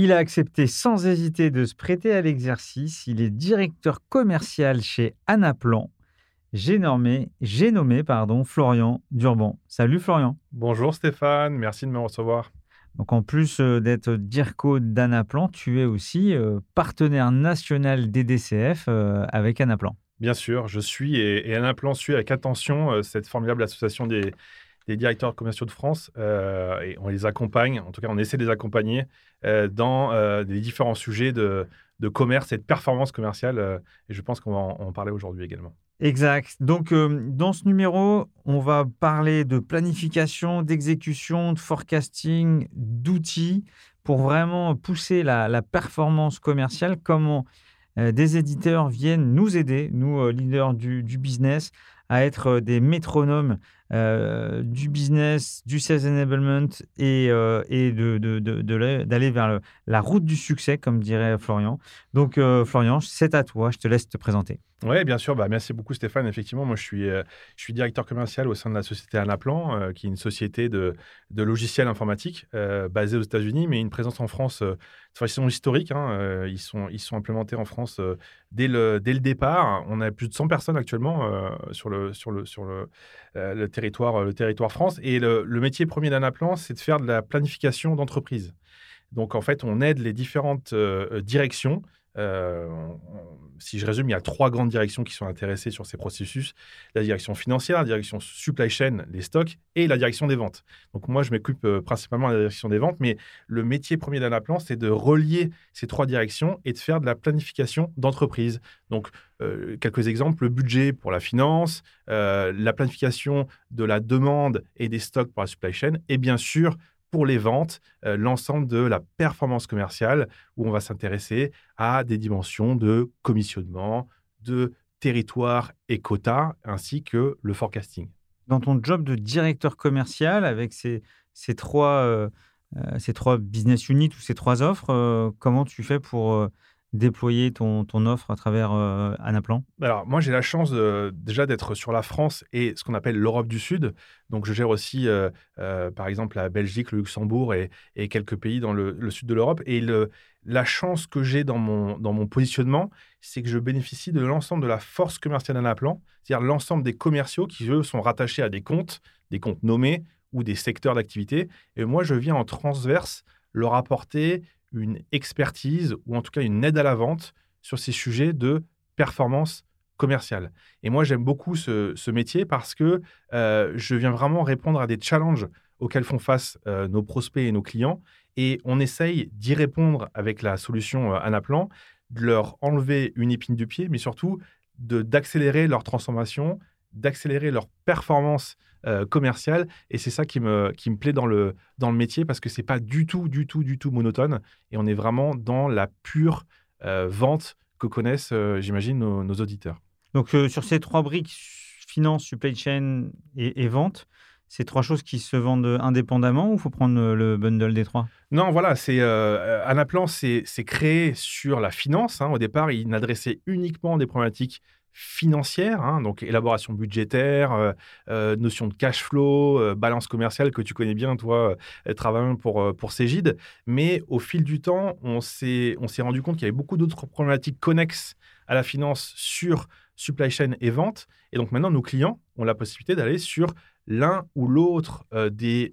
Il a accepté sans hésiter de se prêter à l'exercice. Il est directeur commercial chez Anaplan. J'ai nommé, j'ai nommé pardon, Florian Durban. Salut Florian. Bonjour Stéphane, merci de me recevoir. Donc en plus euh, d'être DIRCO d'Anaplan, tu es aussi euh, partenaire national des DCF euh, avec Anaplan. Bien sûr, je suis et, et Anaplan suit avec attention cette formidable association des, des directeurs commerciaux de France euh, et on les accompagne, en tout cas on essaie de les accompagner euh, dans euh, les différents sujets de, de, commerce et de performance commerciale et je pense qu'on va en, parler aujourd'hui également. Exact. Donc dans ce numéro, on va parler de planification, d'exécution, de forecasting, d'outils pour vraiment pousser la, performance commerciale, comment des éditeurs viennent nous aider, nous leaders du business, à être des métronomes euh, du business, du sales enablement et, euh, et d'aller de, de, vers la route du succès, comme dirait Florian. Donc, euh, Florian, c'est à toi, je te laisse te présenter. Oui, bien sûr. Bah, merci beaucoup, Stéphane. Effectivement, moi, je suis, je suis directeur commercial au sein de la société Anaplan, qui est une société de, de logiciels informatiques basée aux États-Unis, mais une présence en France de façon historique. Hein, ils, sont, ils sont implémentés en France dès, le, dès le départ. On a plus de 100 personnes actuellement sur le, sur le, sur le, le territoire, euh, le territoire France. Et le, métier premier d'Anaplan, c'est de faire de la planification d'entreprise. Donc, en fait, on aide les différentes euh, directions euh, si je résume, il y a trois grandes directions qui sont intéressées sur ces processus. La direction financière, la direction supply chain, les stocks, et la direction des ventes. Donc moi, je m'occupe principalement de la direction des ventes, mais le métier premier d'Anaplan, c'est de relier ces trois directions et de faire de la planification d'entreprise. Donc euh, quelques exemples, le budget pour la finance, euh, la planification de la demande et des stocks pour la supply chain, et bien sûr, pour les ventes, euh, l'ensemble de la performance commerciale, où on va s'intéresser à des dimensions de commissionnement, de territoire et quota, ainsi que le forecasting. Dans ton job de directeur commercial, avec ces, ces trois, ces trois business units ou ces trois offres, comment tu fais pour déployer ton, offre à travers euh, Anaplan? Alors, moi, j'ai la chance déjà d'être sur la France et ce qu'on appelle l'Europe du Sud. Donc, je gère aussi, euh, euh, par exemple, la Belgique, le Luxembourg et, quelques pays dans le, sud de l'Europe. Et la chance que j'ai dans mon, dans mon positionnement, c'est que je bénéficie de l'ensemble de la force commerciale d'Anaplan, c'est-à-dire l'ensemble des commerciaux qui, eux, sont rattachés à des comptes, des comptes nommés ou des secteurs d'activité. Et moi, je viens en transverse leur apporter une expertise ou en tout cas une aide à la vente sur ces sujets de performance commerciale. Et moi, j'aime beaucoup ce, métier parce que euh, je viens vraiment répondre à des challenges auxquels font face euh, nos prospects et nos clients. Et on essaye d'y répondre avec la solution euh, Anaplan, de leur enlever une épine du pied, mais surtout d'accélérer leur transformation, d'accélérer leur performance euh, commerciale. Et c'est ça qui me, qui me plaît dans le, dans le métier parce que c'est pas du tout, du tout, du tout monotone. Et on est vraiment dans la pure euh, vente que connaissent, euh, j'imagine, nos, auditeurs. Donc, sur ces trois briques, finance, supply chain et, vente, c'est trois choses qui se vendent indépendamment ou il faut prendre le bundle des trois? Non, voilà, c'est Anaplan, c'est créé sur la finance. Hein. Au départ, il n'adressait uniquement des problématiques financière, hein, donc élaboration budgétaire, euh, euh, notion de cash flow, euh, balance commerciale que tu connais bien, toi, travaillant pour, pour Cégide. Mais au fil du temps, on s'est rendu compte qu'il y avait beaucoup d'autres problématiques connexes à la finance sur supply chain et vente. Et donc maintenant, nos clients ont la possibilité d'aller sur l'un ou l'autre des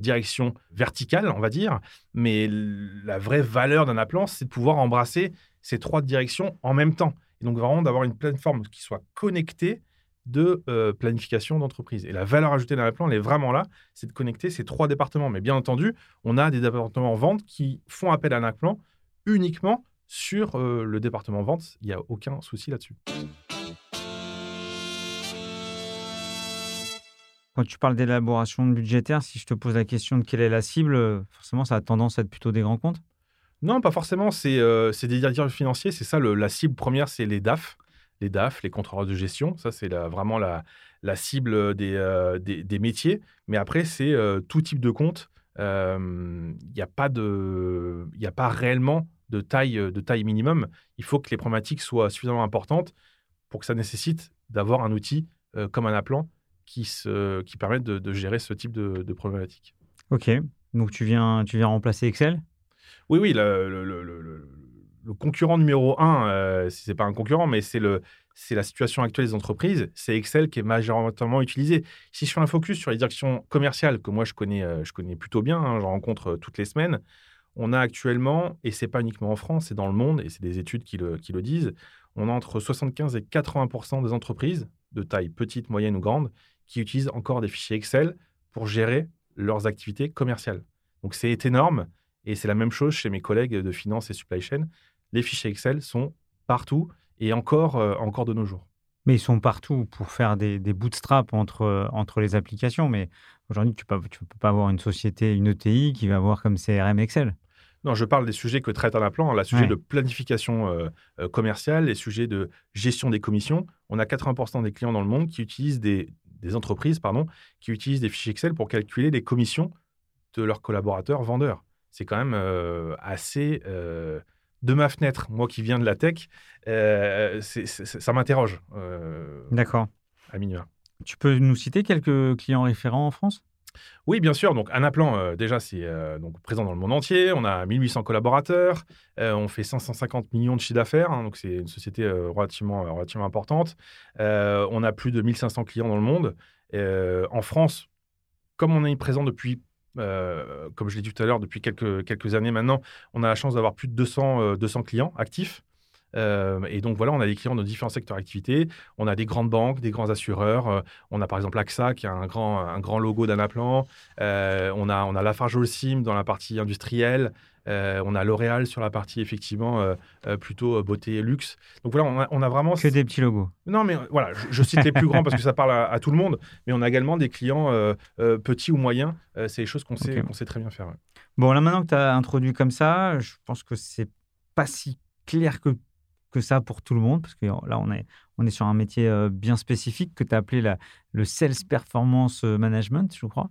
directions verticales, on va dire. Mais la vraie valeur d'un appelant, c'est de pouvoir embrasser ces trois directions en même temps. Et donc vraiment d'avoir une plateforme qui soit connectée de euh, planification d'entreprise. Et la valeur ajoutée d'un plan, elle est vraiment là, c'est de connecter ces trois départements. Mais bien entendu, on a des départements vente qui font appel à un plan uniquement sur euh, le département vente. Il n'y a aucun souci là-dessus. Quand tu parles d'élaboration budgétaire, si je te pose la question de quelle est la cible, forcément, ça a tendance à être plutôt des grands comptes Non, pas forcément. C'est euh, des directeurs financiers. C'est ça, la cible première, c'est les DAF les DAF, les contrôleurs de gestion. Ça, c'est vraiment la, cible euh, des, des, métiers. Mais après, c'est euh, tout type de compte. Il euh, n'y a, pas de, a pas réellement de taille, de taille minimum. Il faut que les problématiques soient suffisamment importantes pour que ça nécessite d'avoir un outil comme un appelant qui, se, qui permette de, gérer ce type de, problématiques. OK. Donc, tu viens, tu viens remplacer Excel? Oui, oui. le, concurrent numéro un, euh, si ce n'est pas un concurrent, mais c'est le c'est la situation actuelle des entreprises, c'est Excel qui est majoritairement utilisé. Si je fais un focus sur les directions commerciales, que moi je connais, euh, je connais plutôt bien, hein, j'en rencontre euh, toutes les semaines, on a actuellement, et c'est pas uniquement en France, c'est dans le monde, et c'est des études qui le, qui le disent, on a entre 75 et 80 des entreprises, de taille petite, moyenne ou grande, qui utilisent encore des fichiers Excel pour gérer leurs activités commerciales. Donc c'est énorme, et c'est la même chose chez mes collègues de finance et supply chain les fichiers Excel sont partout et encore, euh, encore de nos jours. Mais ils sont partout pour faire des, des bootstraps entre, euh, entre les applications. Mais aujourd'hui, tu ne peux, tu peux pas avoir une société, une ETI qui va avoir comme CRM Excel. Non, je parle des sujets que traite un plan, la sujet de planification euh, commerciale, les sujets de gestion des commissions. On a 80% des clients dans le monde qui utilisent des, des, entreprises pardon, qui utilisent des fichiers Excel pour calculer les commissions de leurs collaborateurs vendeurs. C'est quand même assez de ma fenêtre, moi qui viens de la tech, euh, ça m'interroge. D'accord. À minima. Tu peux nous citer quelques clients référents en France? Oui, bien sûr. Donc, un appelant, euh, déjà, c'est donc présent dans le monde entier. On a 1800 collaborateurs. on fait 550 millions de chiffre d'affaires. Hein, donc, c'est une société relativement, relativement importante. on a plus de 1500 clients dans le monde. en France, comme on est présent depuis comme je l'ai dit tout à l'heure, depuis quelques, quelques années maintenant, on a la chance d'avoir plus de 200, 200 euh, clients actifs. Euh, et donc voilà, on a des clients de différents secteurs d'activité. On a des grandes banques, des grands assureurs. on a par exemple AXA qui a un grand, un grand logo d'Anaplan. Euh, on, a, on a Lafarge Holcim dans la partie industrielle. Euh, on a L'Oréal sur la partie effectivement euh, euh, plutôt beauté et luxe. Donc voilà, on a, vraiment. Que des petits logos. Non, mais voilà, je, cite les plus grands parce que ça parle à, tout le monde, mais on a également des clients petits ou moyens. c'est des choses qu'on sait, sait très bien faire. Bon, là maintenant que tu as introduit comme ça, je pense que c'est pas si clair que, que ça pour tout le monde, parce que là, on est, on est sur un métier bien spécifique que tu as appelé la, le Sales Performance Management, je crois.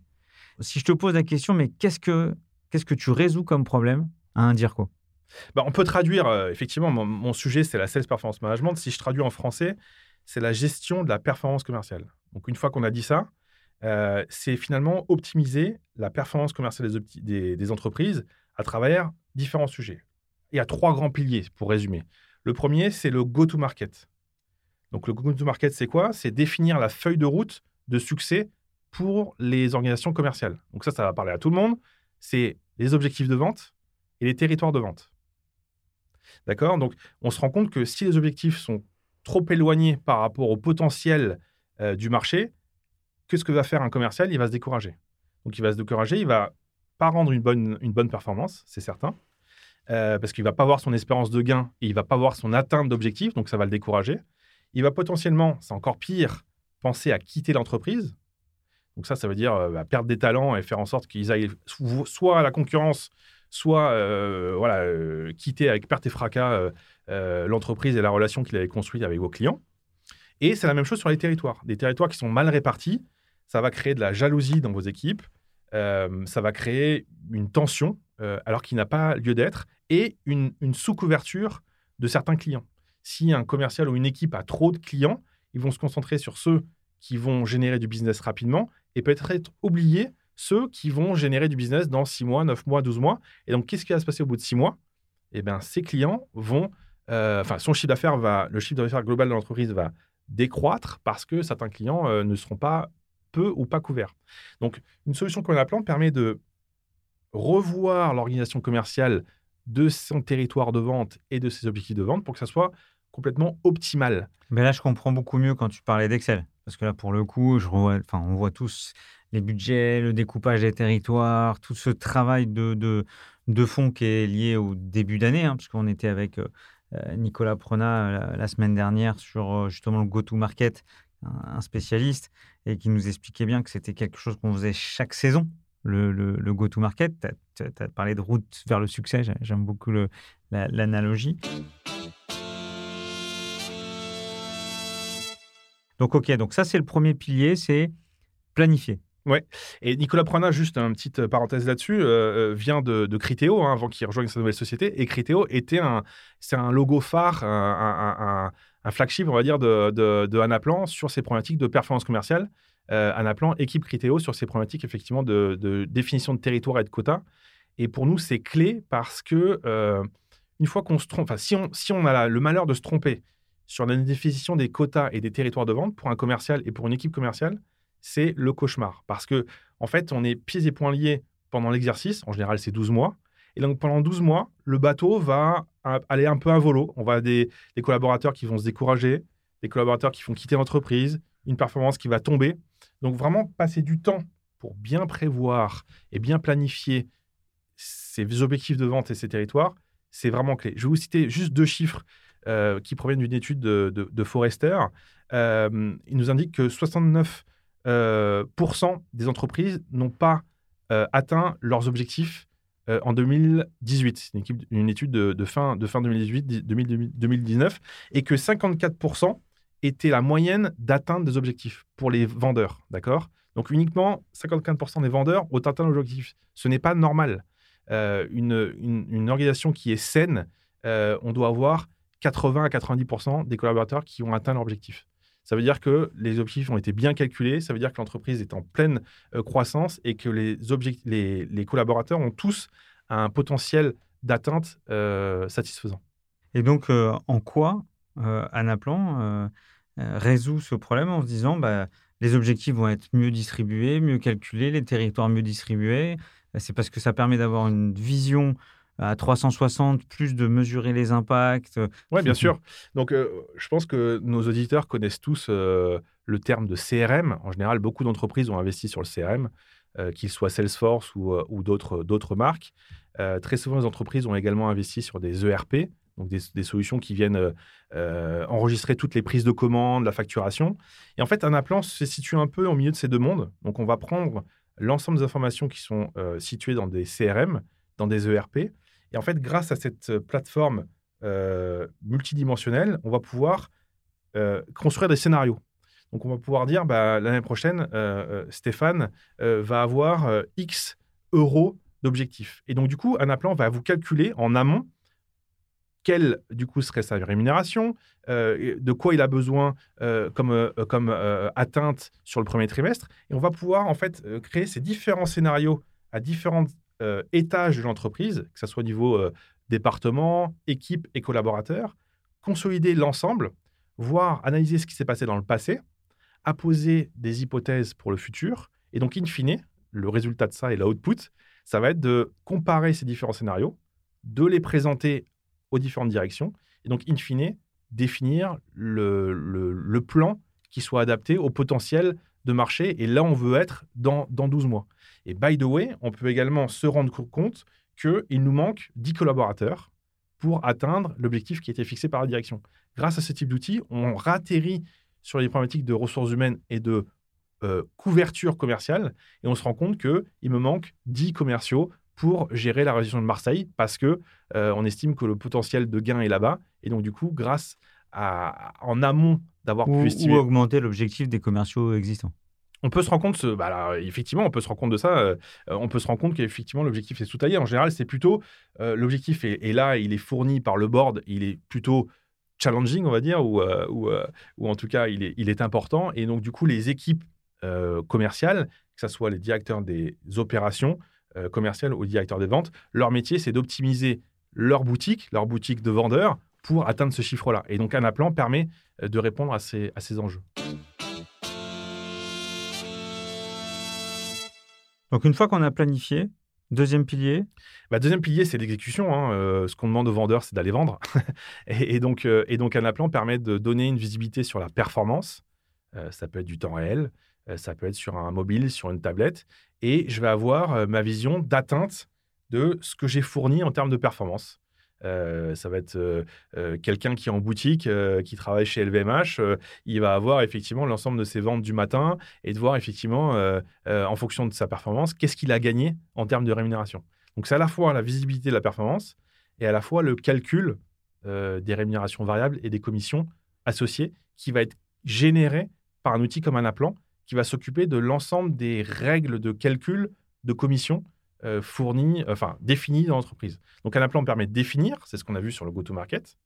Si je te pose la question, mais qu'est-ce que Qu'est-ce que tu résous comme problème à un DIRCO bah, On peut traduire, euh, effectivement, mon, sujet, c'est la Sales Performance Management. Si je traduis en français, c'est la gestion de la performance commerciale. Donc, une fois qu'on a dit ça, euh, c'est finalement optimiser la performance commerciale des, des, entreprises à travers différents sujets. Il y a trois grands piliers, pour résumer. Le premier, c'est le go-to-market. Donc, le go-to-market, c'est quoi? C'est définir la feuille de route de succès pour les organisations commerciales. Donc ça, ça va parler à tout le monde. C'est les objectifs de vente et les territoires de vente. D'accord? Donc, on se rend compte que si les objectifs sont trop éloignés par rapport au potentiel euh, du marché, qu'est-ce que va faire un commercial Il va se décourager. Donc, il va se décourager, il va pas rendre une bonne, une bonne performance, c'est certain, euh, parce qu'il va pas voir son espérance de gain et il va pas voir son atteinte d'objectif, donc ça va le décourager. Il va potentiellement, c'est encore pire, penser à quitter l'entreprise donc ça, ça veut dire euh, bah, perdre des talents et faire en sorte qu'ils aillent soit à la concurrence, soit euh, voilà, quitter avec perte et fracas l'entreprise et la relation qu'il avait construite avec vos clients. Et c'est la même chose sur les territoires. Des territoires qui sont mal répartis, ça va créer de la jalousie dans vos équipes, ça va créer une tension alors qu'il n'a pas lieu d'être et une, sous-couverture de certains clients. Si un commercial ou une équipe a trop de clients, ils vont se concentrer sur ceux qui vont générer du business rapidement et peut-être être oubliés ceux qui vont générer du business dans 6 mois, 9 mois, 12 mois. Et donc, qu'est-ce qui va se passer au bout de 6 mois? Eh bien, ces clients vont, euh, enfin, son chiffre d'affaires va, le chiffre d'affaires global de l'entreprise va décroître parce que certains clients euh, ne seront pas peu ou pas couverts. Donc, une solution comme la plante permet de revoir l'organisation commerciale de son territoire de vente et de ses objectifs de vente pour que ça soit complètement optimale. Mais là, je comprends beaucoup mieux quand tu parlais d'Excel. Parce que là, pour le coup, je on voit tous les budgets, le découpage des territoires, tout ce travail de, de, fond qui est lié au début d'année, hein, parce qu'on était avec euh, euh, Nicolas Prenat la, semaine dernière sur euh, justement le go-to-market, un, spécialiste, et qui nous expliquait bien que c'était quelque chose qu'on faisait chaque saison, le, go-to-market. Tu as, parlé de route vers le succès, j'aime beaucoup l'analogie. Donc, OK, donc ça, c'est le premier pilier, c'est planifier. Ouais. Et Nicolas Prenat, juste une petite euh, parenthèse là-dessus, euh, euh, vient de, de Criteo hein, avant qu'il rejoigne sa nouvelle société. Et Criteo était un, un logo phare, un, flagship, on va dire, de, de, Anaplan sur ses problématiques de performance commerciale. Anaplan équipe Criteo sur ses problématiques effectivement de, définition de territoire et de quota. Et pour nous, c'est clé parce que une fois qu'on se trompe, enfin, si on, si on a le malheur de se tromper sur la définition des quotas et des territoires de vente pour un commercial et pour une équipe commerciale, c'est le cauchemar. Parce que, en fait, on est pieds et poings liés pendant l'exercice. En général, c'est 12 mois. Et donc, pendant 12 mois, le bateau va aller un peu à volo. On va avoir des, collaborateurs qui vont se décourager, des collaborateurs qui vont quitter l'entreprise, une performance qui va tomber. Donc, vraiment, passer du temps pour bien prévoir et bien planifier ses objectifs de vente et ses territoires, c'est vraiment clé. Je vais vous citer juste deux chiffres euh, qui proviennent d'une étude de, Forrester. Euh, il nous indique que 69% euh, des entreprises n'ont pas atteint leurs objectifs en 2018. C'est une, étude de, fin, de fin 2018, 2019, et que 54% était la moyenne d'atteinte des objectifs pour les vendeurs. D'accord? Donc uniquement 54% des vendeurs ont atteint l'objectif. Ce n'est pas normal. une, une, organisation qui est saine, on doit avoir 80 à 90% des collaborateurs qui ont atteint leur objectif. Ça veut dire que les objectifs ont été bien calculés, ça veut dire que l'entreprise est en pleine euh, croissance et que les, les, les, collaborateurs ont tous un potentiel d'atteinte euh, satisfaisant. Et donc, euh, en quoi Anaplan résout ce problème en se disant bah, les objectifs vont être mieux distribués, mieux calculés, les territoires mieux distribués C'est parce que ça permet d'avoir une vision à 360, plus de mesurer les impacts. Oui, bien sûr. Donc, euh, je pense que nos auditeurs connaissent tous euh, le terme de CRM. En général, beaucoup d'entreprises ont investi sur le CRM, euh, qu'il soit Salesforce ou, ou d'autres marques. très souvent, les entreprises ont également investi sur des ERP, donc des, solutions qui viennent enregistrer toutes les prises de commandes, la facturation. Et en fait, un appelant se situe un peu au milieu de ces deux mondes. Donc, on va prendre l'ensemble des informations qui sont situées dans des CRM, dans des ERP, et en fait, grâce à cette euh, plateforme euh, multidimensionnelle, on va pouvoir euh, construire des scénarios. Donc, on va pouvoir dire, bah, l'année prochaine, Stéphane va avoir X euros d'objectifs. Et donc, du coup, Anaplan va vous calculer en amont quelle, du coup, serait sa rémunération, de quoi il a besoin comme, comme atteinte sur le premier trimestre. Et on va pouvoir, en fait, créer ces différents scénarios à différentes euh, étages de l'entreprise, que ce soit au niveau euh, département, équipe et collaborateurs, consolider l'ensemble, voir, analyser ce qui s'est passé dans le passé, apposer des hypothèses pour le futur, et donc, in fine, le résultat de ça et l'output, ça va être de comparer ces différents scénarios, de les présenter aux différentes directions, et donc, in fine, définir le, le, plan qui soit adapté au potentiel de marché. Et là, on veut être dans, dans 12 mois. Et by the way, on peut également se rendre compte qu'il nous manque 10 collaborateurs pour atteindre l'objectif qui a été fixé par la direction. Grâce à ce type d'outils, on ratterrit sur les problématiques de ressources humaines et de euh, couverture commerciale et on se rend compte qu'il me manque 10 commerciaux pour gérer la région de Marseille parce que euh, on estime que le potentiel de gain est là-bas et donc du coup grâce à en amont d'avoir pu estimer ou augmenter l'objectif des commerciaux existants on peut se rendre compte, bah effectivement, on peut se rendre compte de ça. Euh, on peut se rendre compte qu'effectivement, l'objectif est sous-taillé. En général, c'est plutôt euh, l'objectif est, là, il est fourni par le board, il est plutôt challenging, on va dire, ou, ou, en tout cas, il est, il est important. Et donc, du coup, les équipes commerciales, que ce soit les directeurs des opérations commerciales ou les directeurs des ventes, leur métier, c'est d'optimiser leur boutique, leur boutique de vendeurs, pour atteindre ce chiffre-là. Et donc, un plan permet de répondre à ces, à ces enjeux. Donc une fois qu'on a planifié, Deuxième pilier? Bah, Deuxième pilier, c'est l'exécution. Hein. Euh, ce qu'on demande aux vendeurs, c'est d'aller vendre. et, donc, euh, et donc, Anaplan permet de donner une visibilité sur la performance. Euh, ça peut être du temps réel, ça peut être sur un mobile, sur une tablette. Et je vais avoir ma vision d'atteinte de ce que j'ai fourni en termes de performance. Euh, ça va être euh, euh, quelqu'un qui est en boutique, qui travaille chez LVMH. il va avoir effectivement l'ensemble de ses ventes du matin et de voir effectivement, en fonction de sa performance, qu'est-ce qu'il a gagné en termes de rémunération. Donc c'est à la fois la visibilité de la performance et à la fois le calcul des rémunérations variables et des commissions associées qui va être généré par un outil comme un appelant qui va s'occuper de l'ensemble des règles de calcul de commissions euh, fourni, enfin défini dans l'entreprise. Donc un plan permet de définir, c'est ce qu'on a vu sur le go-to-market.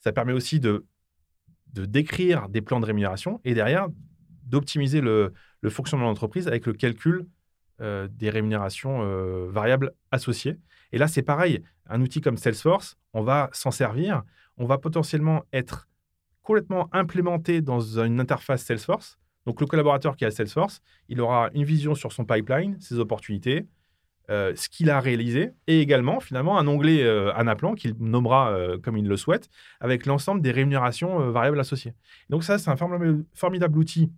Ça permet aussi de, de décrire des plans de rémunération et derrière d'optimiser le, le, fonctionnement de l'entreprise avec le calcul euh, des rémunérations euh, variables associées. Et là, c'est pareil, un outil comme Salesforce, on va s'en servir, on va potentiellement être complètement implémenté dans une interface Salesforce. Donc le collaborateur qui a Salesforce, il aura une vision sur son pipeline, ses opportunités, euh, ce qu'il a réalisé et également finalement un onglet euh, Anaplan qu'il nommera euh, comme il le souhaite avec l'ensemble des rémunérations variables associées. Donc ça, c'est un formidable, outil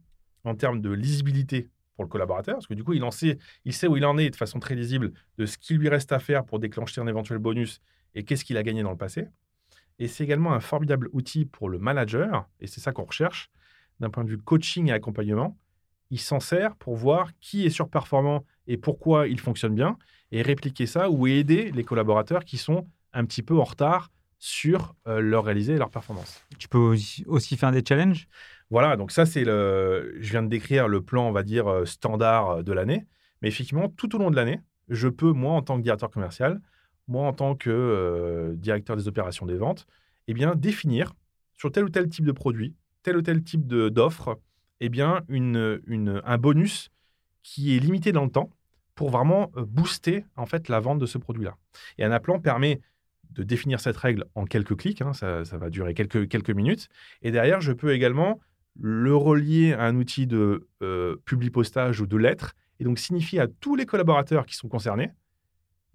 en termes de lisibilité pour le collaborateur, parce que du coup, il, en sait, il sait où il en est de façon très lisible de ce qu'il lui reste à faire pour déclencher un éventuel bonus et qu'est-ce qu'il a gagné dans le passé. Et c'est également un formidable outil pour le manager, et c'est ça qu'on recherche, d'un point de vue coaching et accompagnement. Il s'en sert pour voir qui est surperformant et pourquoi il fonctionne bien, et répliquer ça ou aider les collaborateurs qui sont un petit peu en retard sur euh, leur réaliser et leur performance. Tu peux aussi, faire des challenges? Voilà, donc ça, c'est le. Je viens de décrire le plan, on va dire, euh, standard euh, de l'année. Mais effectivement, tout au long de l'année, je peux, moi, en tant que directeur commercial, moi, en tant que directeur des opérations des ventes, eh bien, définir sur tel ou tel type de produit, tel ou tel type d'offre, eh bien, une, une, un bonus qui est limité dans le temps pour vraiment euh, booster en fait la vente de ce produit-là. Et un appelant permet de définir cette règle en quelques clics, hein, ça, va durer quelques, quelques minutes. Et derrière, je peux également le relier à un outil de euh, publi-postage ou de lettres, et donc signifier à tous les collaborateurs qui sont concernés,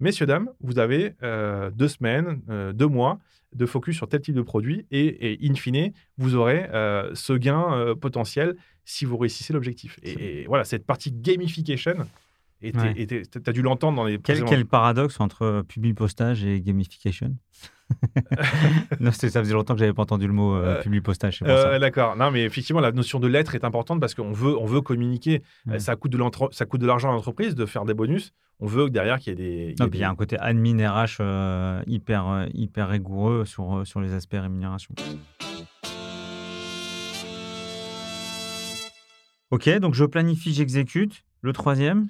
messieurs, dames, vous avez euh, deux semaines, deux mois de focus sur tel type de produit, et, in fine, vous aurez ce gain potentiel si vous réussissez l'objectif. et, voilà, cette partie gamification, et tu as dû l'entendre dans les. Quel, quel paradoxe entre public postage et gamification? Non, ça faisait longtemps que j'avais pas entendu le mot euh, euh public postage. Euh, D'accord. Non, mais effectivement, la notion de lettre est importante parce qu'on veut, on veut communiquer. Ça coûte de ça coûte de l'argent à l'entreprise de faire des bonus. On veut que derrière qu'il y ait des. Il y, a, un côté admin RH euh, hyper, hyper rigoureux sur, sur les aspects rémunération. Ok, donc je planifie, j'exécute. Le troisième?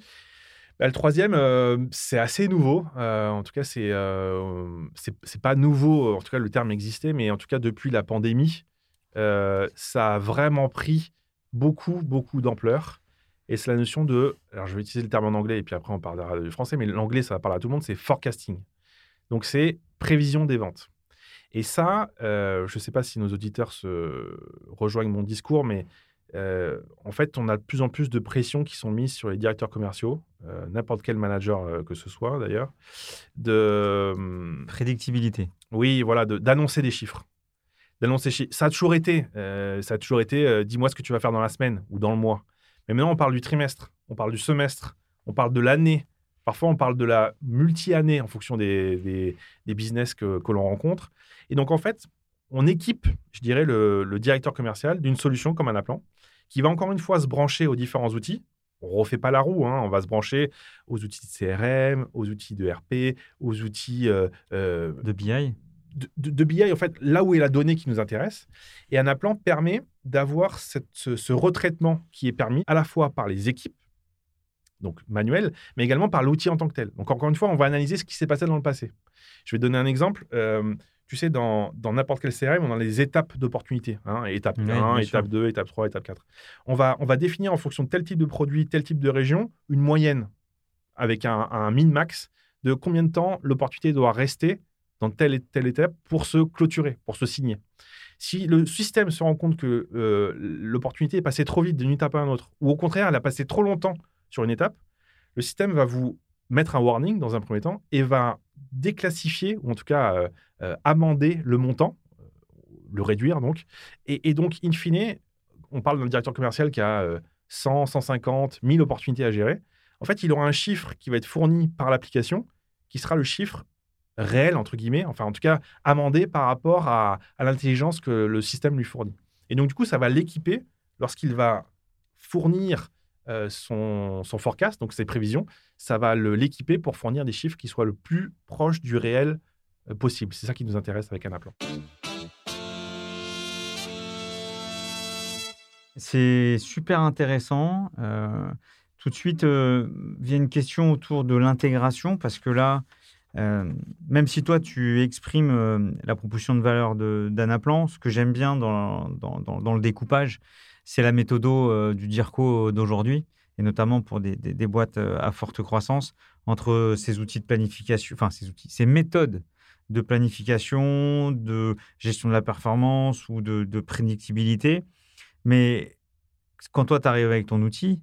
Bah, le troisième, euh, c'est assez nouveau. Euh, en tout cas, c'est euh, c'est pas nouveau. En tout cas, le terme existait, mais en tout cas, depuis la pandémie, ça a vraiment pris beaucoup, beaucoup d'ampleur. Et c'est la notion de. Alors, je vais utiliser le terme en anglais et puis après, on parlera du français, mais l'anglais, ça va parler à tout le monde. C'est forecasting. Donc, c'est prévision des ventes. Et ça, je ne sais pas si nos auditeurs se rejoignent mon discours, mais euh, en fait, on a de plus en plus de pressions qui sont mises sur les directeurs commerciaux, euh, n'importe quel manager euh, que ce soit d'ailleurs, de prédictibilité. Oui, voilà, d'annoncer des chiffres. D'annoncer ça a toujours été, ça a toujours été, dis-moi ce que tu vas faire dans la semaine ou dans le mois. Mais maintenant, on parle du trimestre, on parle du semestre, on parle de l'année. Parfois, on parle de la multi-année en fonction des, des, business que, que l'on rencontre. Et donc, en fait, on équipe, je dirais, le, le directeur commercial d'une solution comme un appelant qui va encore une fois se brancher aux différents outils. On ne refait pas la roue, hein. on va se brancher aux outils de CRM, aux outils de RP, aux outils euh, euh, de BI. De, BI, en fait, là où est la donnée qui nous intéresse. Et un appelant permet d'avoir ce, ce, retraitement qui est permis à la fois par les équipes, donc manuelles, mais également par l'outil en tant que tel. Donc encore une fois, on va analyser ce qui s'est passé dans le passé. Je vais donner un exemple. Euh, tu sais, dans n'importe quel CRM, on a les étapes d'opportunité. Hein, étape 1, étape 2, étape 3, étape 4. On va, on va définir en fonction de tel type de produit, tel type de région, une moyenne avec un, un min-max de combien de temps l'opportunité doit rester dans telle et telle étape pour se clôturer, pour se signer. Si le système se rend compte que euh, l'opportunité est passée trop vite d'une étape à une autre, ou au contraire, elle a passé trop longtemps sur une étape, le système va vous mettre un warning dans un premier temps et va déclassifier, ou en tout cas amender le montant, le réduire donc. Et, donc, in fine, on parle d'un directeur commercial qui a 100, 150, 1000 opportunités à gérer. En fait, il aura un chiffre qui va être fourni par l'application, qui sera le chiffre réel, entre guillemets, enfin en tout cas amendé par rapport à, l'intelligence que le système lui fournit. Et donc du coup, ça va l'équiper lorsqu'il va fournir euh, son, forecast, donc ses prévisions, ça va l'équiper pour fournir des chiffres qui soient le plus proches du réel euh, possible. C'est ça qui nous intéresse avec Anaplan. C'est super intéressant. Euh, tout de suite vient une question autour de l'intégration, parce que là, euh, même si toi, tu exprimes euh, la proposition de valeur d'Anaplan, ce que j'aime bien dans, le découpage, c'est la méthode euh, du DIRCO d'aujourd'hui, et notamment pour des, des, boîtes à forte croissance, entre ces outils de planification, enfin ces outils, ces méthodes de planification, de gestion de la performance ou de, de prédictibilité. Mais quand toi, tu arrives avec ton outil,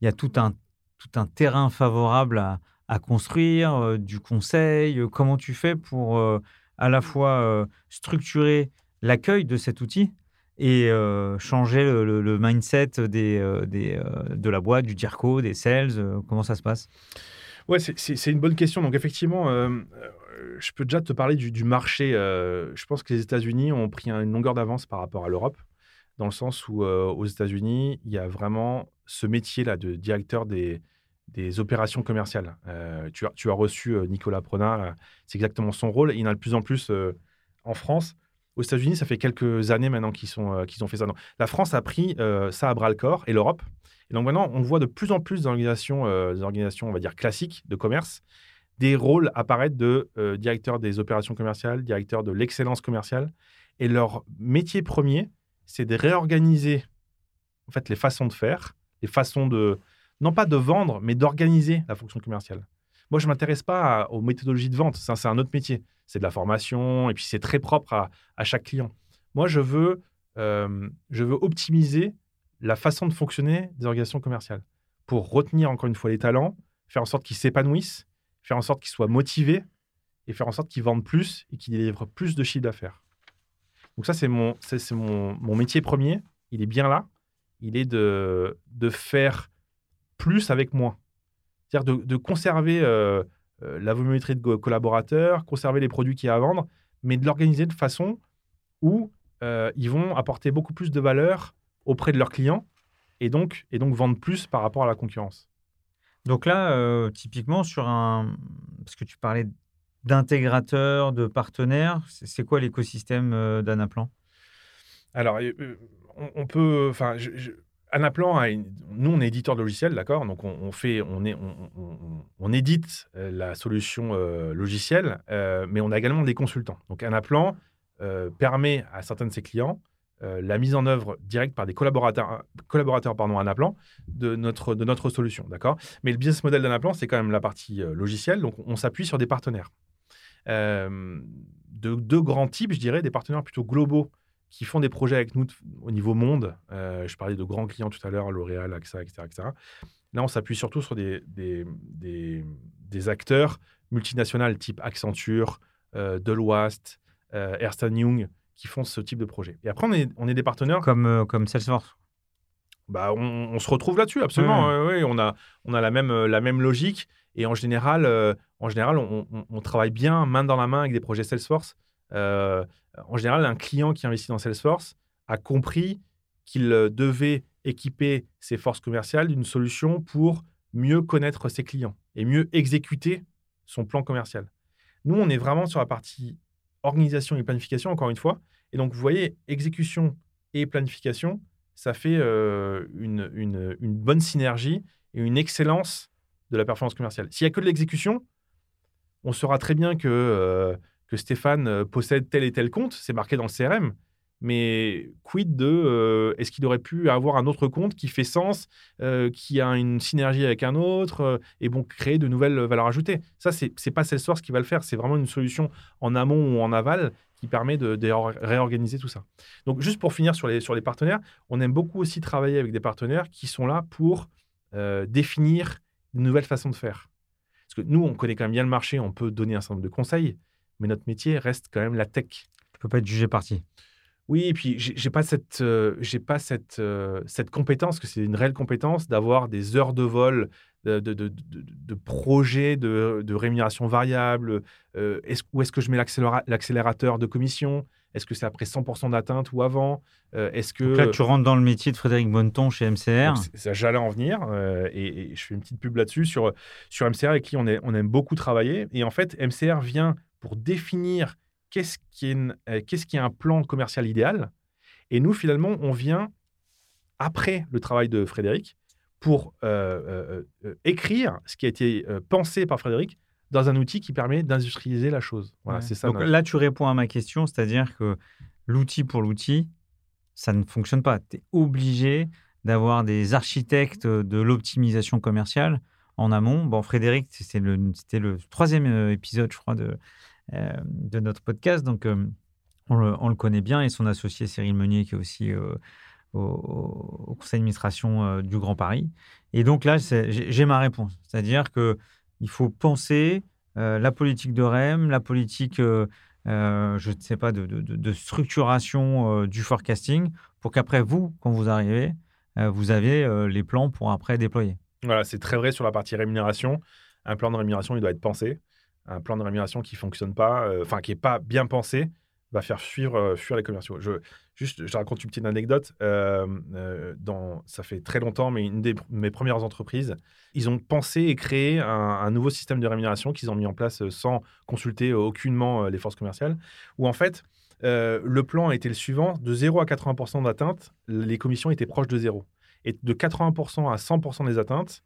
il y a tout un, tout un terrain favorable à, à construire, euh, du conseil euh, Comment tu fais pour euh, à la fois structurer l'accueil de cet outil et changer le, mindset des, des de la boîte, du DIRCO, des sales Comment ça se passe? Ouais, c'est une bonne question. Donc, effectivement, je peux déjà te parler du, marché. je pense que les États-Unis ont pris une longueur d'avance par rapport à l'Europe, dans le sens où, aux États-Unis, il y a vraiment ce métier-là de directeur des, opérations commerciales. Euh, tu, as, reçu euh, Nicolas Prenat, c'est exactement son rôle. Il y en a de plus en plus euh, en France. Aux États-Unis, ça fait quelques années maintenant qu'ils ont fait ça. la France a pris ça à bras le corps et l'Europe. Et donc maintenant, on voit de plus en plus d'organisations, on va dire classiques de commerce, des rôles apparaître de directeur des opérations commerciales, directeur de l'excellence commerciale. Et leur métier premier, c'est de réorganiser en fait les façons de faire, les façons de, non pas de vendre, mais d'organiser la fonction commerciale. Moi, je ne m'intéresse pas aux méthodologies de vente. Ça, c'est un autre métier. C'est de la formation et puis c'est très propre à, chaque client. Moi, je veux, euh, je veux optimiser la façon de fonctionner des organisations commerciales pour retenir encore une fois les talents, faire en sorte qu'ils s'épanouissent, faire en sorte qu'ils soient motivés et faire en sorte qu'ils vendent plus et qu'ils délivrent plus de chiffre d'affaires. Donc ça, c'est mon, mon, mon métier premier. Il est bien là. Il est de, de faire plus avec moins. C'est-à-dire de, conserver euh, euh, la volumétrie de collaborateurs, conserver les produits qu'il y a à vendre, mais de l'organiser de façon où euh, ils vont apporter beaucoup plus de valeur auprès de leurs clients et donc, et donc vendre plus par rapport à la concurrence. Donc là, typiquement sur un... Parce que tu parlais d'intégrateurs, de partenaires, c'est quoi l'écosystème d'Anaplan? Alors, on, peut... Enfin, Anaplan, nous, on est éditeur de logiciel, d'accord? Donc, on, fait, on, est, on, édite euh, la solution euh, logicielle, euh, mais on a également des consultants. Donc, Anaplan permet à certains de ses clients la mise en œuvre directe par des collaborateurs, collaborateurs pardon, de notre, de notre solution, d'accord? Mais le business model d'Anaplan, c'est quand même la partie logicielle, donc on s'appuie sur des partenaires. de deux grands types, je dirais, des partenaires plutôt globaux qui font des projets avec nous au niveau monde. Euh, je parlais de grands clients tout à l'heure, L'Oréal, AXA, etc., etc. Là, on s'appuie surtout sur des, des, des, acteurs multinationaux type Accenture, euh, Deloitte, euh, Ernst Young, qui font ce type de projet. Et après, on est, on est des partenaires. Comme, euh, comme Salesforce bah, on, se retrouve là-dessus, absolument. Oui, on a, on a la, même, la même logique. Et en général, en général on, on, travaille bien main dans la main avec des projets Salesforce. Euh, en général, un client qui investit dans Salesforce a compris qu'il euh, devait équiper ses forces commerciales d'une solution pour mieux connaître ses clients et mieux exécuter son plan commercial. Nous, on est vraiment sur la partie organisation et planification, encore une fois. Et donc, vous voyez, exécution et planification, ça fait euh, une, bonne synergie et une excellence de la performance commerciale. S'il n'y a que de l'exécution, on saura très bien que que Stéphane euh, possède tel et tel compte, c'est marqué dans le CRM. Mais quid de euh, est-ce qu'il aurait pu avoir un autre compte qui fait sens, euh, qui a une synergie avec un autre et bon créer de nouvelles valeurs ajoutées? Ça c'est c'est pas Salesforce qui va le faire, c'est vraiment une solution en amont ou en aval qui permet de, réorganiser tout ça. Donc juste pour finir sur les sur les partenaires, on aime beaucoup aussi travailler avec des partenaires qui sont là pour définir de nouvelles façons de faire. Parce que nous, on connaît quand même bien le marché, on peut donner un certain nombre de conseils, mais notre métier reste quand même la tech. Tu peux pas être jugé parti. Oui, et puis j'ai pas cette, euh, j'ai pas cette, euh, cette compétence, que c'est une réelle compétence d'avoir des heures de vol, de, de, de, de projets de, rémunération variable. Euh, est où est-ce que je mets l'accélérateur de commission? Est-ce que c'est après 100% d'atteinte ou avant? Est-ce que Donc là, tu rentres dans le métier de Frédéric Bonneton chez MCR. J'allais en venir et, je fais une petite pub là-dessus sur, sur MCR avec qui on, est, on aime beaucoup travailler. Et en fait, MCR vient pour définir qu'est-ce qui, est qu'est-ce qui est un plan commercial idéal? Et nous, finalement, on vient, après le travail de Frédéric, pour euh, euh, euh, écrire ce qui a été pensé par Frédéric dans un outil qui permet d'industrialiser la chose. Voilà, c'est ça. Donc là, tu réponds à ma question, c'est-à-dire que l'outil pour l'outil, ça ne fonctionne pas. Tu es obligé d'avoir des architectes de l'optimisation commerciale en amont. Bon, Frédéric, c'était le, le troisième épisode, je crois, de, euh, de notre podcast. Donc, euh, on le, connaît bien et son associé Cyril Meunier, qui est aussi euh, au, conseil d'administration du Grand Paris. Et donc là, j'ai ma réponse. C'est-à-dire qu'il faut penser la politique de REM, la politique, je ne sais pas, de, structuration du forecasting pour qu'après, vous, quand vous arrivez, vous avez les plans pour après déployer. Voilà, c'est très vrai sur la partie rémunération. Un plan de rémunération, il doit être pensé un plan de rémunération qui fonctionne pas, euh, enfin qui est pas bien pensé, va faire euh, fuir les commerciaux. Je, juste, je raconte une petite anecdote. Euh, dans, ça fait très longtemps, mais une de mes premières entreprises, ils ont pensé et créé un, nouveau système de rémunération qu'ils ont mis en place sans consulter aucunement les forces commerciales, où en fait, le plan était le suivant, de 0 à 80% d'atteinte, les commissions étaient proches de 0. Et de 80% à 100% des atteintes,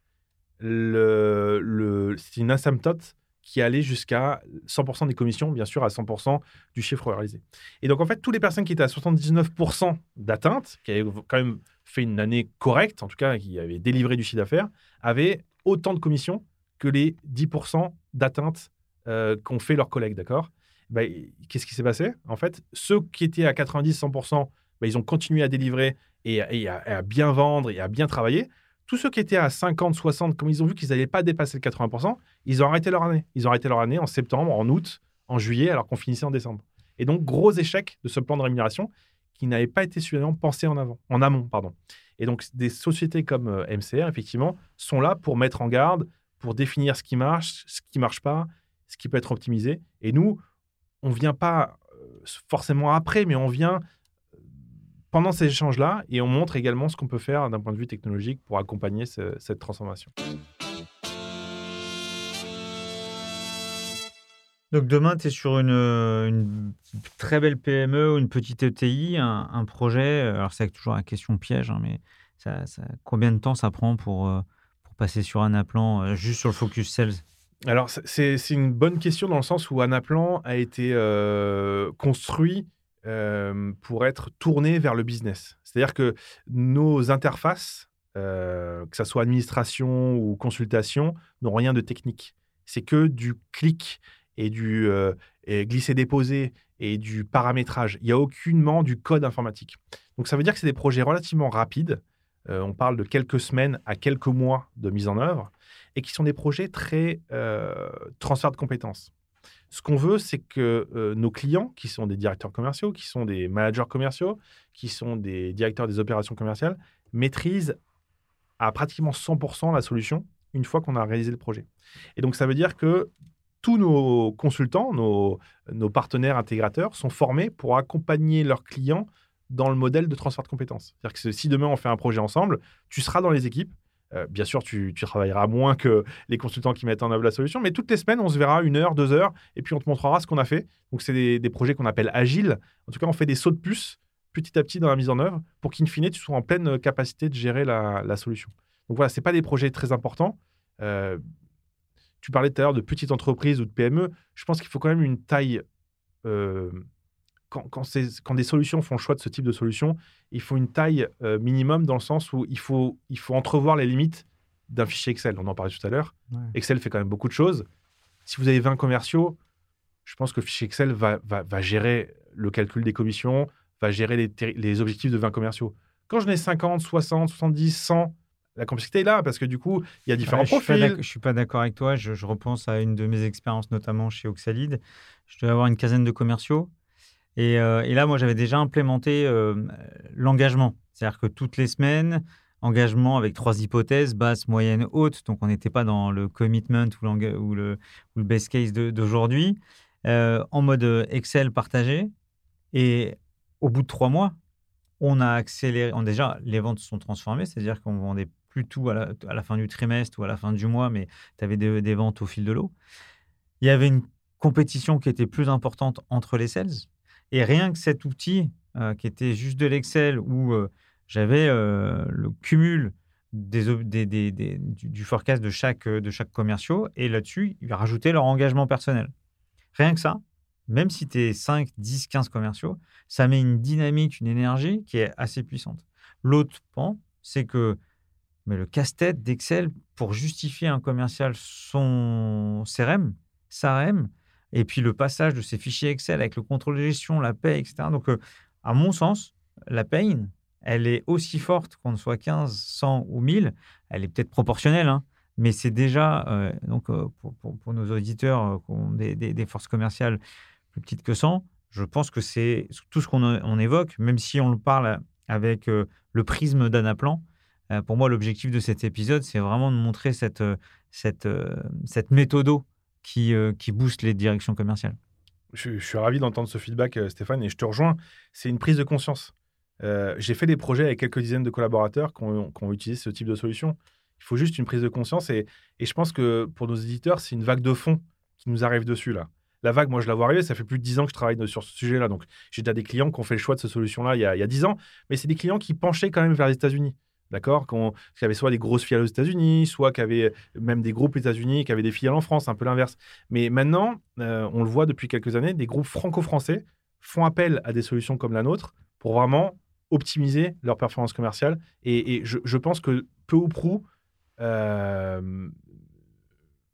le, le, c'est une asymptote qui allait jusqu'à 100% des commissions, bien sûr, à 100% du chiffre réalisé. Et donc, en fait, toutes les personnes qui étaient à 79% d'atteinte, qui avaient quand même fait une année correcte, en tout cas, qui avaient délivré du chiffre d'affaires, avaient autant de commissions que les 10% d'atteinte euh, qu'ont fait leurs collègues, d'accord? Ben, Qu'est-ce qui s'est passé? En fait, ceux qui étaient à 90-100%, ben, ils ont continué à délivrer et, à, bien vendre et à bien travailler. Tous ceux qui étaient à 50, 60, comme ils ont vu qu'ils n'allaient pas dépasser le 80%, ils ont arrêté leur année. Ils ont arrêté leur année en septembre, en août, en juillet, alors qu'on finissait en décembre. Et donc, gros échec de ce plan de rémunération qui n'avait pas été suffisamment pensé en avant, en amont, pardon. Et donc, des sociétés comme euh, MCR, effectivement, sont là pour mettre en garde, pour définir ce qui marche, ce qui marche pas, ce qui peut être optimisé. Et nous, on ne vient pas euh, forcément après, mais on vient pendant ces échanges-là et on montre également ce qu'on peut faire d'un point de vue technologique pour accompagner cette transformation. Donc demain, tu es sur une, très belle PME ou une petite ETI, un, projet. Alors c'est toujours la question piège, hein, mais ça, combien de temps ça prend pour, euh, pour passer sur un euh, juste sur le focus sales? Alors, c'est une bonne question dans le sens où Anaplan a été euh, construit pour être tourné vers le business. C'est-à-dire que nos interfaces, que ce soit administration ou consultation, n'ont rien de technique. C'est que du clic et du glisser-déposer et du paramétrage. Il n'y a aucunement du code informatique. Donc ça veut dire que c'est des projets relativement rapides. on parle de quelques semaines à quelques mois de mise en œuvre et qui sont des projets très transfert de compétences. Ce qu'on veut, c'est que euh, nos clients, qui sont des directeurs commerciaux, qui sont des managers commerciaux, qui sont des directeurs des opérations commerciales, maîtrisent à pratiquement 100% la solution une fois qu'on a réalisé le projet. Et donc, ça veut dire que tous nos consultants, nos, nos partenaires intégrateurs sont formés pour accompagner leurs clients dans le modèle de transfert de compétences. C'est-à-dire que si demain on fait un projet ensemble, tu seras dans les équipes, euh, bien sûr, tu, travailleras moins que les consultants qui mettent en œuvre la solution, mais toutes les semaines, on se verra une heure, deux heures, et puis on te montrera ce qu'on a fait. Donc, c'est des, projets qu'on appelle agiles. En tout cas, on fait des sauts de puce petit à petit dans la mise en œuvre pour qu'in fine, tu sois en pleine capacité de gérer la, solution. Donc voilà, ce pas des projets très importants. Euh, tu parlais tout à l'heure de petites entreprises ou de PME. Je pense qu'il faut quand même une taille euh, quand, des solutions font le choix de ce type de solution, il faut une taille euh, minimum dans le sens où il faut, il faut entrevoir les limites d'un fichier Excel. On en parlait tout à l'heure. Excel fait quand même beaucoup de choses. Si vous avez 20 commerciaux, je pense que le fichier Excel va, va, gérer le calcul des commissions, va gérer les, les, objectifs de 20 commerciaux. Quand je n'ai 50, 60, 70, 100 la complexité est là parce que du coup, il y a différents profils. Je ne suis pas d'accord avec toi. Je, repense à une de mes expériences, notamment chez Oxalide. Je devais avoir une quinzaine de commerciaux. Et, euh, là, moi, j'avais déjà implémenté euh, l'engagement. C'est-à-dire que toutes les semaines, engagement avec trois hypothèses, basse, moyenne, haute. Donc, on n'était pas dans le commitment ou, le, best case d'aujourd'hui. Euh, en mode Excel partagé. Et au bout de trois mois, on a accéléré. Déjà, les ventes se sont transformées, c'est-à-dire qu'on vendait plus tout à la, fin du trimestre ou à la fin du mois, mais tu avais des, ventes au fil de l'eau. Il y avait une compétition qui était plus importante entre les sales. Et rien que cet outil, euh, qui était juste de l'Excel, où euh, j'avais euh, le cumul des, du, forecast de chaque, de chaque commerciaux, et là-dessus, ils rajouter leur engagement personnel. Rien que ça, même si tu es 5, 10, 15 commerciaux, ça met une dynamique, une énergie qui est assez puissante. L'autre point, c'est que mais le casse-tête d'Excel pour justifier un commercial son CRM, SARM, et puis le passage de ces fichiers Excel avec le contrôle de gestion, la paie, etc. Donc, euh, à mon sens, la pain, elle est aussi forte qu'on soit 15, 100 ou 1000. Elle est peut-être proportionnelle, hein, mais c'est déjà, euh, donc euh, pour, nos auditeurs qui ont des, forces commerciales plus petites que 100, je pense que c'est tout ce qu'on évoque, même si on le parle avec le prisme d'Anaplan, pour moi, l'objectif de cet épisode, c'est vraiment de montrer cette, cette, cette méthodo qui, booste les directions commerciales. Je, suis ravi d'entendre ce feedback, Stéphane, et je te rejoins. C'est une prise de conscience. J'ai fait des projets avec quelques dizaines de collaborateurs qui ont, utilisé ce type de solution. Il faut juste une prise de conscience, et, je pense que pour nos éditeurs, c'est une vague de fond qui nous arrive dessus là. La vague, moi, je la vois arriver. Ça fait plus de 10 ans que je travaille sur ce sujet-là. Donc, j'ai déjà des clients qui ont fait le choix de cette solution-là il, il y a 10 ans. Mais c'est des clients qui penchaient quand même vers les États-Unis. D'accord? Qui avait soit des grosses filiales aux États-Unis, soit qui avait même des groupes États-Unis, qui avaient des filiales en France, un peu l'inverse. Mais maintenant, euh, on le voit depuis quelques années, des groupes franco-français font appel à des solutions comme la nôtre pour vraiment optimiser leur performance commerciale. Et, je, pense que peu ou prou, euh,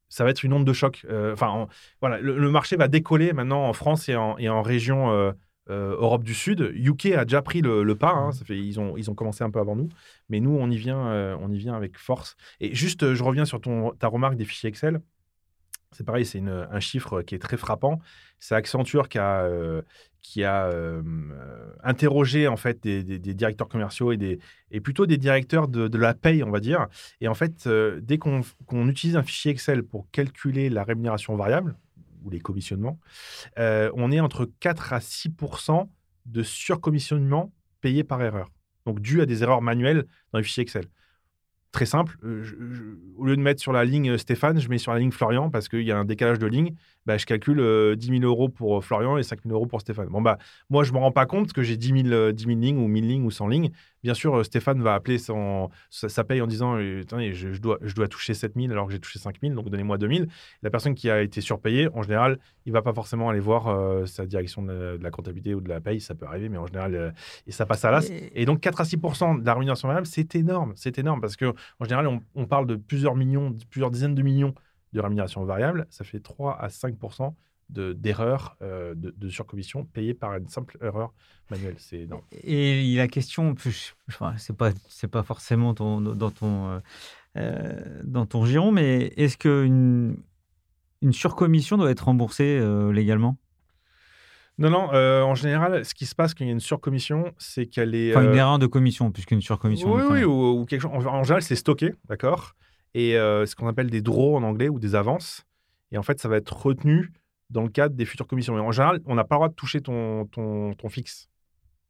ça va être une onde de choc. Euh, enfin, voilà, le, marché va décoller maintenant en France et en, et en région euh, Europe du Sud. UK a déjà pris le, pas. Hein, ils, ont, commencé un peu avant nous. Mais nous, on y vient, euh, on y vient avec force. Et juste, euh, je reviens sur ton, ta remarque des fichiers Excel. C'est pareil, c'est un chiffre qui est très frappant. C'est Accenture qui a, qui a interrogé en fait des, directeurs commerciaux et plutôt des directeurs de, la paye, on va dire. Et en fait, dès qu'on utilise un fichier Excel pour calculer la rémunération variable, ou les commissionnements, euh, on est entre 4 à 6 de surcommissionnement payé par erreur. Donc dû à des erreurs manuelles dans les fichiers Excel. Très simple, euh, au lieu de mettre sur la ligne Stéphane, je mets sur la ligne Florian parce qu'il y a un décalage de ligne. Bah, je calcule 10 euh, 000 euros pour Florian et 5 000 euros pour Stéphane. Bon, bah, moi, je ne me rends pas compte que j'ai 10 000, 10 000 lignes ou 1000 lignes ou 100 lignes. Bien sûr, euh, Stéphane va appeler son, sa, paye en disant euh, je, je, dois, je dois toucher 7000 alors que j'ai touché 5000, donc donnez-moi 2000. La personne qui a été surpayée, en général, il ne va pas forcément aller voir euh, sa direction de la, comptabilité ou de la paye, ça peut arriver, mais en général, et ça passe à l'as. Et... donc 4 à 6 de la rémunération variable, c'est énorme, c'est énorme parce qu'en général, on, on, parle de plusieurs millions, plusieurs dizaines de millions de rémunération variable, ça fait 3 à 5 d'erreurs de, euh, de, de, surcommission payées par une simple erreur manuelle. C'est énorme. Et la question, c'est pas c'est pas forcément ton, dans ton euh, euh, dans ton giron, mais est-ce qu'une une surcommission doit être remboursée légalement? Non, non, en général, ce qui se passe quand il y a une surcommission, c'est qu'elle est. Enfin, une erreur de commission, puisqu'une surcommission. Oui, oui, ou, quelque chose. En, général, c'est stocké, d'accord? Et ce qu'on appelle des draws en anglais ou des avances. Et en fait, ça va être retenu dans le cadre des futures commissions. Mais en général, on n'a pas le droit de toucher ton, ton, ton fixe.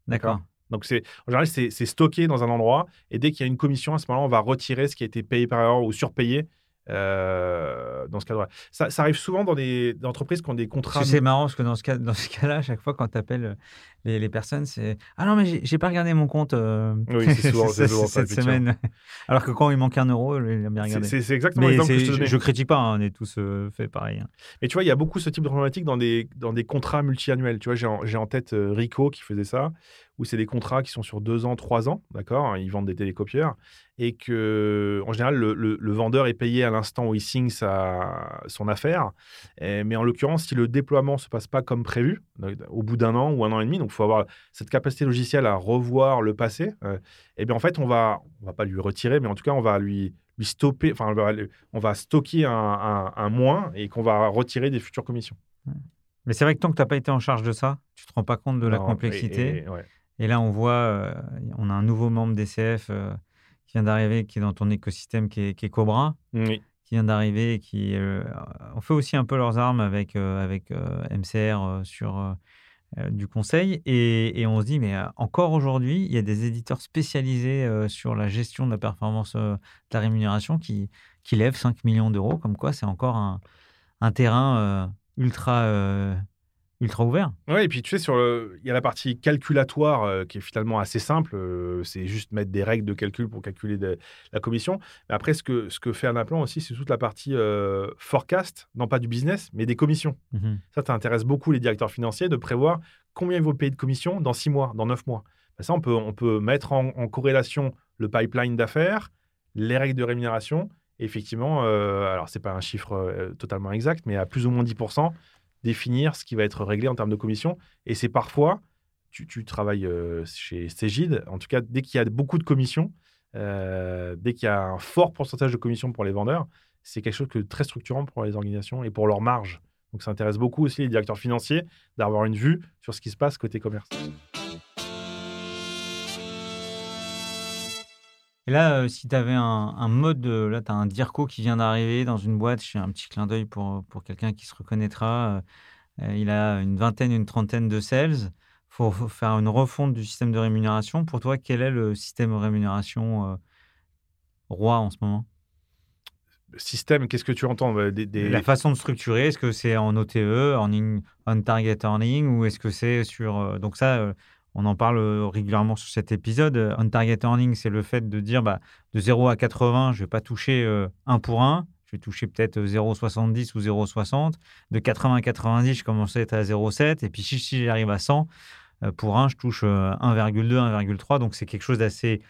D'accord? Donc, c'est, en général, c'est, stocké dans un endroit. Et dès qu'il y a une commission, à ce moment-là, on va retirer ce qui a été payé par erreur ou surpayé euh, dans ce cadre-là. Ça, arrive souvent dans des, entreprises qui ont des contrats. C'est marrant parce que dans ce, cas, dans ce cas-là, à chaque fois quand tu appelles euh, les, les, personnes, c'est Ah non, mais j'ai pas regardé mon compte euh, oui, c'est souvent, cette semaine. Alors que quand il manque un euro, il a bien regardé. C'est exactement l'exemple que je te Je, critique pas, hein, on est tous fait pareil. Hein. Mais tu vois, il y a beaucoup ce type de problématique dans des, dans des contrats multi-annuels. Tu vois, j'ai en, en, tête Rico qui faisait ça où c'est des contrats qui sont sur deux ans, trois ans, d'accord Ils vendent des télécopieurs et que, en général, le, vendeur est payé à l'instant où il signe sa, son affaire. mais en l'occurrence, si le déploiement ne se passe pas comme prévu, au bout d'un an ou un an et demi, donc il faut avoir cette capacité logicielle à revoir le passé, et euh, eh bien en fait, on va, on va pas lui retirer, mais en tout cas, on va lui, lui stopper, enfin, on va stocker un, un, moins et qu'on va retirer des futures commissions. Mais c'est vrai que tant que tu n'as pas été en charge de ça, tu ne te rends pas compte de la complexité. Et, là, on voit, euh, on a un nouveau membre d'ECF euh, qui vient d'arriver, qui est dans ton écosystème, qui est, Cobra, qui vient d'arriver. qui euh, On fait aussi un peu leurs armes avec, avec MCR sur du conseil. Et, on se dit, mais encore aujourd'hui, il y a des éditeurs spécialisés sur la gestion de la performance de la rémunération qui, qui lèvent 5 millions d'euros, comme quoi c'est encore un, un terrain ultra ultra ouvert. Oui, et puis tu sais, sur il y a la partie calculatoire euh, qui est finalement assez simple. Euh, c'est juste mettre des règles de calcul pour calculer la commission. Mais après, ce que, ce que fait un implant aussi, c'est toute la partie euh, forecast, non pas du business, mais des commissions. Mmh ça, ça intéresse beaucoup les directeurs financiers de prévoir combien ils vont payer de commissions dans six mois, dans neuf mois. Ben, ça, on peut, on peut mettre en, corrélation le pipeline d'affaires, les règles de rémunération. effectivement, alors c'est pas un chiffre totalement exact, mais à plus ou moins 10%, définir ce qui va être réglé en termes de commission. Et c'est parfois, tu, travailles euh, chez Cégide, en tout cas, dès qu'il y a beaucoup de commissions, euh, dès qu'il y a un fort pourcentage de commissions pour les vendeurs, c'est quelque chose de très structurant pour les organisations et pour leur marge. Donc ça intéresse beaucoup aussi les directeurs financiers d'avoir une vue sur ce qui se passe côté commerce. Et là, euh, si tu avais un, mode, là, tu as un DIRCO qui vient d'arriver dans une boîte, je fais un petit clin d'œil pour, pour quelqu'un qui se reconnaîtra. Euh, euh, il a une vingtaine, une trentaine de sales. Il faut, faire une refonte du système de rémunération. Pour toi, quel est le système de rémunération roi en ce moment? Système, qu'est-ce que tu entends La façon de structurer, est-ce que c'est en OTE, en on target earning, ou est-ce que c'est sur... donc ça, on en parle euh, régulièrement sur cet épisode. Euh, on target earning, c'est le fait de dire bah, de 0 à 80, je ne vais pas toucher euh, un pour un. Je vais toucher peut-être 0,70 ou 0,60. De 80 à 90, je commence à être à 0,7. Et puis si, si j'arrive à 100, pour un, je touche 1,2, 1,3. Donc c'est quelque chose d'assez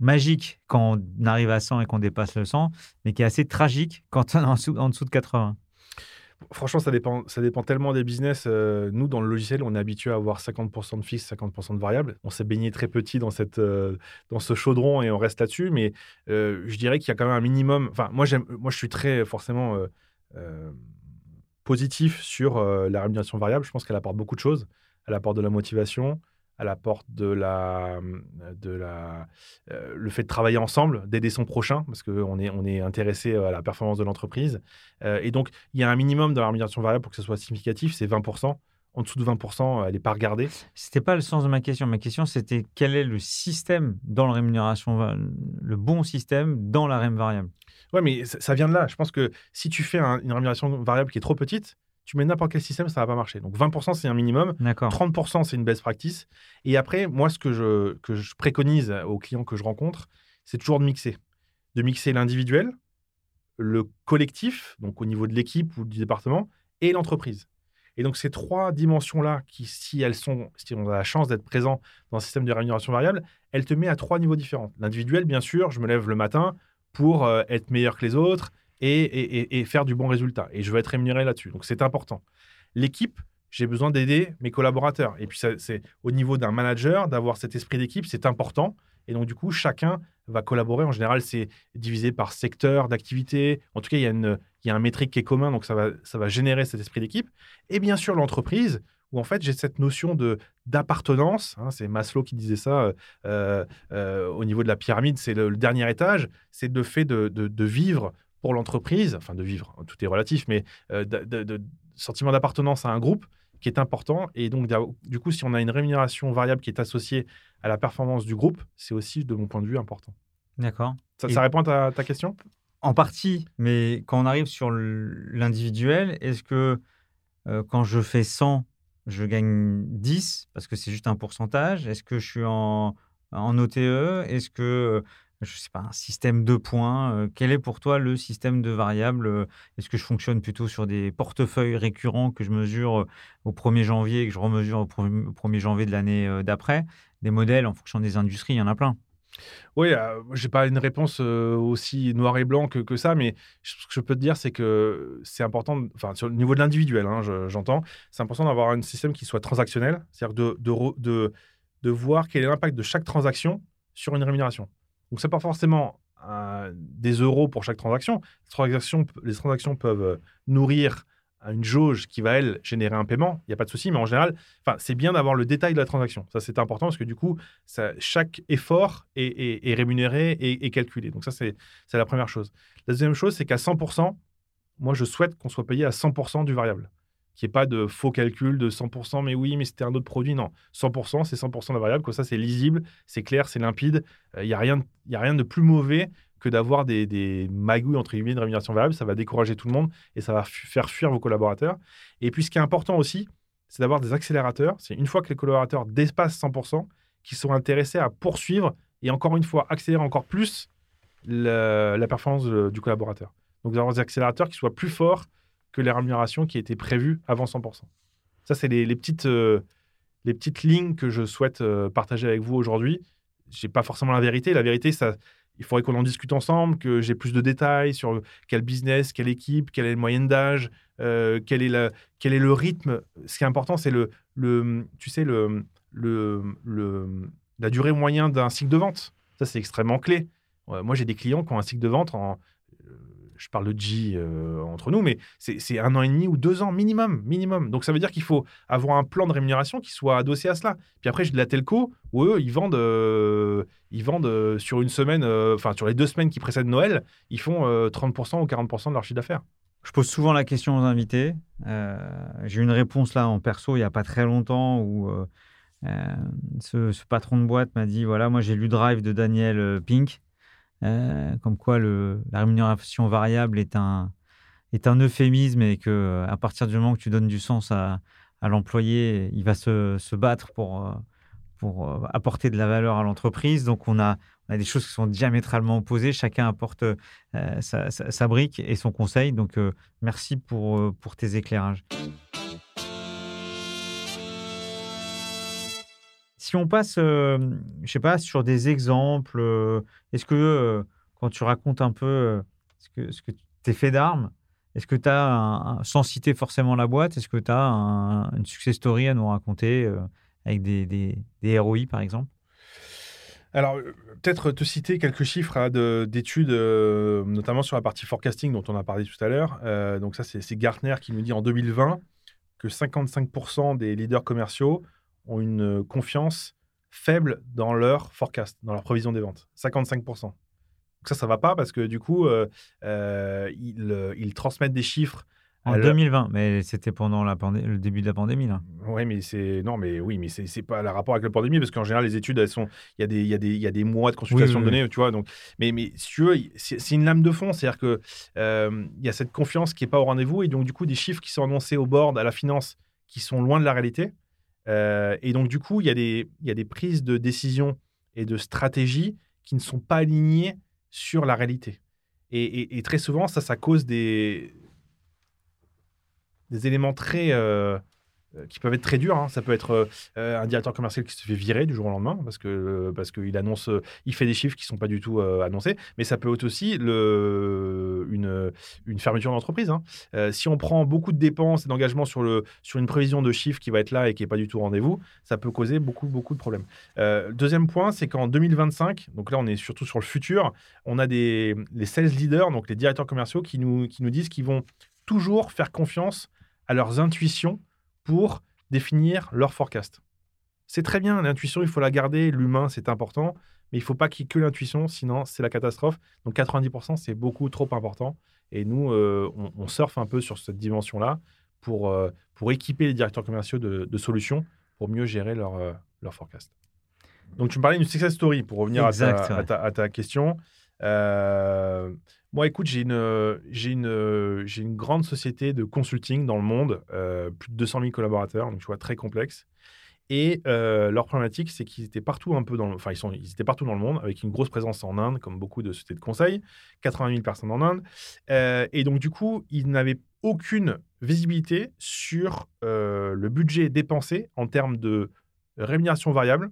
magique quand on arrive à 100 et qu'on dépasse le 100, mais qui est assez tragique quand on est en dessous de 80. Franchement, ça dépend, ça dépend tellement des business. Euh, nous, dans le logiciel, on est habitué à avoir 50% de fixe, 50% de variable. On s'est baigné très petit dans, cette, euh, dans ce chaudron et on reste là-dessus. Mais euh, je dirais qu'il y a quand même un minimum. Enfin, moi, moi je suis très forcément positif sur la rémunération variable. Je pense qu'elle apporte beaucoup de choses. Elle apporte de la motivation, à la porte de la, de la, euh, le fait de travailler ensemble, d'aider son prochain, parce qu'on est, on est intéressé à la performance de l'entreprise. Euh, et donc, il y a un minimum de la rémunération variable pour que ce soit significatif, c'est 20%. En dessous de 20%, elle n'est pas regardée. Ce n'était pas le sens de ma question. Ma question, c'était quel est le système dans la rémunération, le bon système dans la REM variable? Oui, mais ça, vient de là. Je pense que si tu fais une rémunération variable qui est trop petite, tu mets n'importe quel système, ça va pas marcher. Donc 20%, c'est un minimum. 30%, c'est une best practice. Et après, moi, ce que je, que je préconise aux clients que je rencontre, c'est toujours de mixer. De mixer l'individuel, le collectif, donc au niveau de l'équipe ou du département, et l'entreprise. Et donc ces trois dimensions-là, qui, si elles sont, si on a la chance d'être présent dans un système de rémunération variable, elles te mettent à trois niveaux différents. L'individuel, bien sûr, je me lève le matin pour euh, être meilleur que les autres, et, faire du bon résultat. Et je veux être rémunéré là-dessus. Donc c'est important. L'équipe, j'ai besoin d'aider mes collaborateurs. Et puis c'est au niveau d'un manager d'avoir cet esprit d'équipe, c'est important. Et donc du coup, chacun va collaborer. En général, c'est divisé par secteur d'activité. En tout cas, il y, a une, il y a un métrique qui est commun, donc ça va, ça va générer cet esprit d'équipe. Et bien sûr, l'entreprise, où en fait j'ai cette notion d'appartenance. Hein, c'est Maslow qui disait ça euh, euh, au niveau de la pyramide, c'est le, dernier étage, c'est le fait de, de, vivre pour l'entreprise, enfin de vivre, tout est relatif, mais euh, de, sentiment d'appartenance à un groupe qui est important. Et donc, du coup, si on a une rémunération variable qui est associée à la performance du groupe, c'est aussi, de mon point de vue, important. D'accord. Ça, répond à ta, question? En partie, mais quand on arrive sur l'individuel, est-ce que euh, quand je fais 100, je gagne 10 parce que c'est juste un pourcentage? Est-ce que je suis en, en OTE Est-ce que je sais pas, un système de points. quel est pour toi le système de variables Est-ce que je fonctionne plutôt sur des portefeuilles récurrents que je mesure au 1er janvier et que je remesure au 1er janvier de l'année d'après? Des modèles en fonction des industries, il y en a plein. Oui, euh, j'ai pas une réponse euh, aussi noir et blanc que, ça, mais ce que je peux te dire, c'est que c'est important, enfin, sur le niveau de l'individuel, hein, j'entends, c'est important d'avoir un système qui soit transactionnel, c'est-à-dire de, voir quel est l'impact de chaque transaction sur une rémunération. Donc, c'est pas forcément euh, des euros pour chaque transaction. Les transactions, peuvent nourrir une jauge qui va, elle, générer un paiement, il n'y a pas de souci, mais en général, c'est bien d'avoir le détail de la transaction. Ça, c'est important parce que du coup, chaque effort est, rémunéré et, calculé. Donc ça, c'est la première chose. La deuxième chose, c'est qu'à 100%, moi, je souhaite qu'on soit payé à 100% du variable. Qu'il n'y ait pas de faux calcul de 100%, mais oui, mais c'était un autre produit. Non, 100%, c'est 100% de la variable. Comme ça, c'est lisible, c'est clair, c'est limpide. Euh, il n'y a, rien, a rien de plus mauvais que d'avoir des, magouilles entre guillemets de rémunération variable. Ça va décourager tout le monde et ça va faire fuir vos collaborateurs. Et puis, ce qui est important aussi, c'est d'avoir des accélérateurs. C'est une fois que les collaborateurs dépassent 100%, qu'ils sont intéressés à poursuivre et encore une fois accélérer encore plus la, performance du collaborateur. Donc, d'avoir des accélérateurs qui soient plus forts que les rémunérations qui étaient prévues avant 100%. Ça, c'est les, petites, euh, les petites lignes que je souhaite euh, partager avec vous aujourd'hui. Je n'ai pas forcément la vérité. La vérité, ça, il faudrait qu'on en discute ensemble, que j'ai plus de détails sur quel business, quelle équipe, quelle est le moyenne d'âge, euh, quel, est la, quel est le rythme. Ce qui est important, c'est le, le, tu sais, le, le, le la durée moyenne d'un cycle de vente. Ça, c'est extrêmement clé. moi, j'ai des clients qui ont un cycle de vente en je parle de G euh, entre nous, mais c'est un an et demi ou deux ans minimum, minimum. Donc ça veut dire qu'il faut avoir un plan de rémunération qui soit adossé à cela. Puis après, j'ai de la telco où eux, ils vendent, euh, ils vendent euh, sur une semaine, enfin sur les deux semaines qui précèdent Noël, ils font 30% ou 40% de leur chiffre d'affaires. Je pose souvent la question aux invités. j'ai eu une réponse là en perso il n'y a pas très longtemps où ce, patron de boîte m'a dit voilà, moi j'ai lu Drive de Daniel Pink. Euh, comme quoi la rémunération variable est un, est un euphémisme et que euh, à partir du moment que tu donnes du sens à, à l'employé, il va se, se battre pour, euh, pour apporter de la valeur à l'entreprise. Donc on a, on a, des choses qui sont diamétralement opposées. Chacun apporte sa, sa, sa, brique et son conseil. Donc merci pour, pour tes éclairages. Si on passe, je je sais pas, sur des exemples, est-ce que quand tu racontes un peu ce que, ce que tes faits d'armes, est-ce que tu as, sans citer forcément la boîte, est-ce que tu as une success story à nous raconter avec des, des, des, ROI par exemple? Alors, peut-être te citer quelques chiffres hein, d'études, notamment sur la partie forecasting dont on a parlé tout à l'heure. donc ça, c'est Gartner qui nous dit en 2020 que 55% des leaders commerciaux ont une euh, confiance faible dans leur forecast, dans leur prévision des ventes. 55%. Donc ça, ça va pas parce que du coup, euh, euh, ils, transmettent des chiffres. En 2020, mais c'était pendant la le début de la pandémie, là. Oui, mais c'est non, mais oui, mais c'est pas le rapport avec la pandémie parce qu'en général, les études, elles sont, il y a des, il y a des, il y a des mois de consultation de données, tu vois. Donc, mais, mais si tu veux, c'est une lame de fond, c'est-à-dire que il y a cette confiance qui est pas au rendez-vous et donc du coup des chiffres qui sont annoncés au board, à la finance, qui sont loin de la réalité. Euh, et donc, du coup, il y, a des, prises de décision et de stratégie qui ne sont pas alignées sur la réalité. Et, très souvent, ça, ça cause des, éléments très, euh, qui peuvent être très durs. Hein. Ça peut être euh, euh, un directeur commercial qui se fait virer du jour au lendemain parce que parce qu'il annonce, il fait des chiffres qui sont pas du tout annoncés. Mais ça peut être aussi le, une, fermeture d'entreprise. Hein. si on prend beaucoup de dépenses et d'engagements sur le sur une prévision de chiffres qui va être là et qui est pas du tout rendez-vous, ça peut causer beaucoup beaucoup de problèmes. deuxième point, c'est qu'en 2025, donc là on est surtout sur le futur, on a des les sales leaders, donc les directeurs commerciaux qui nous qui nous disent qu'ils vont toujours faire confiance à leurs intuitions pour définir leur forecast. C'est très bien, l'intuition, il faut la garder, l'humain, c'est important, mais il ne faut pas qu'il y ait que l'intuition, sinon c'est la catastrophe. Donc 90%, c'est beaucoup trop important. Et nous, euh, on, surfe un peu sur cette dimension-là pour, euh, pour équiper les directeurs commerciaux de, solutions pour mieux gérer leur, euh, leur forecast. Donc tu me parlais d'une success story pour revenir à ta, à, ta, question. Moi, écoute, j'ai une, j'ai une, grande société de consulting dans le monde, euh, plus de 200 000 collaborateurs, donc tu vois, très complexe. Et euh, leur problématique, c'est qu'ils étaient partout un peu dans le, ils étaient partout dans le monde, avec une grosse présence en Inde, comme beaucoup de sociétés de conseil, 80 000 personnes en Inde. Euh, et donc du coup, ils n'avaient aucune visibilité sur euh, le budget dépensé en termes de rémunération variable,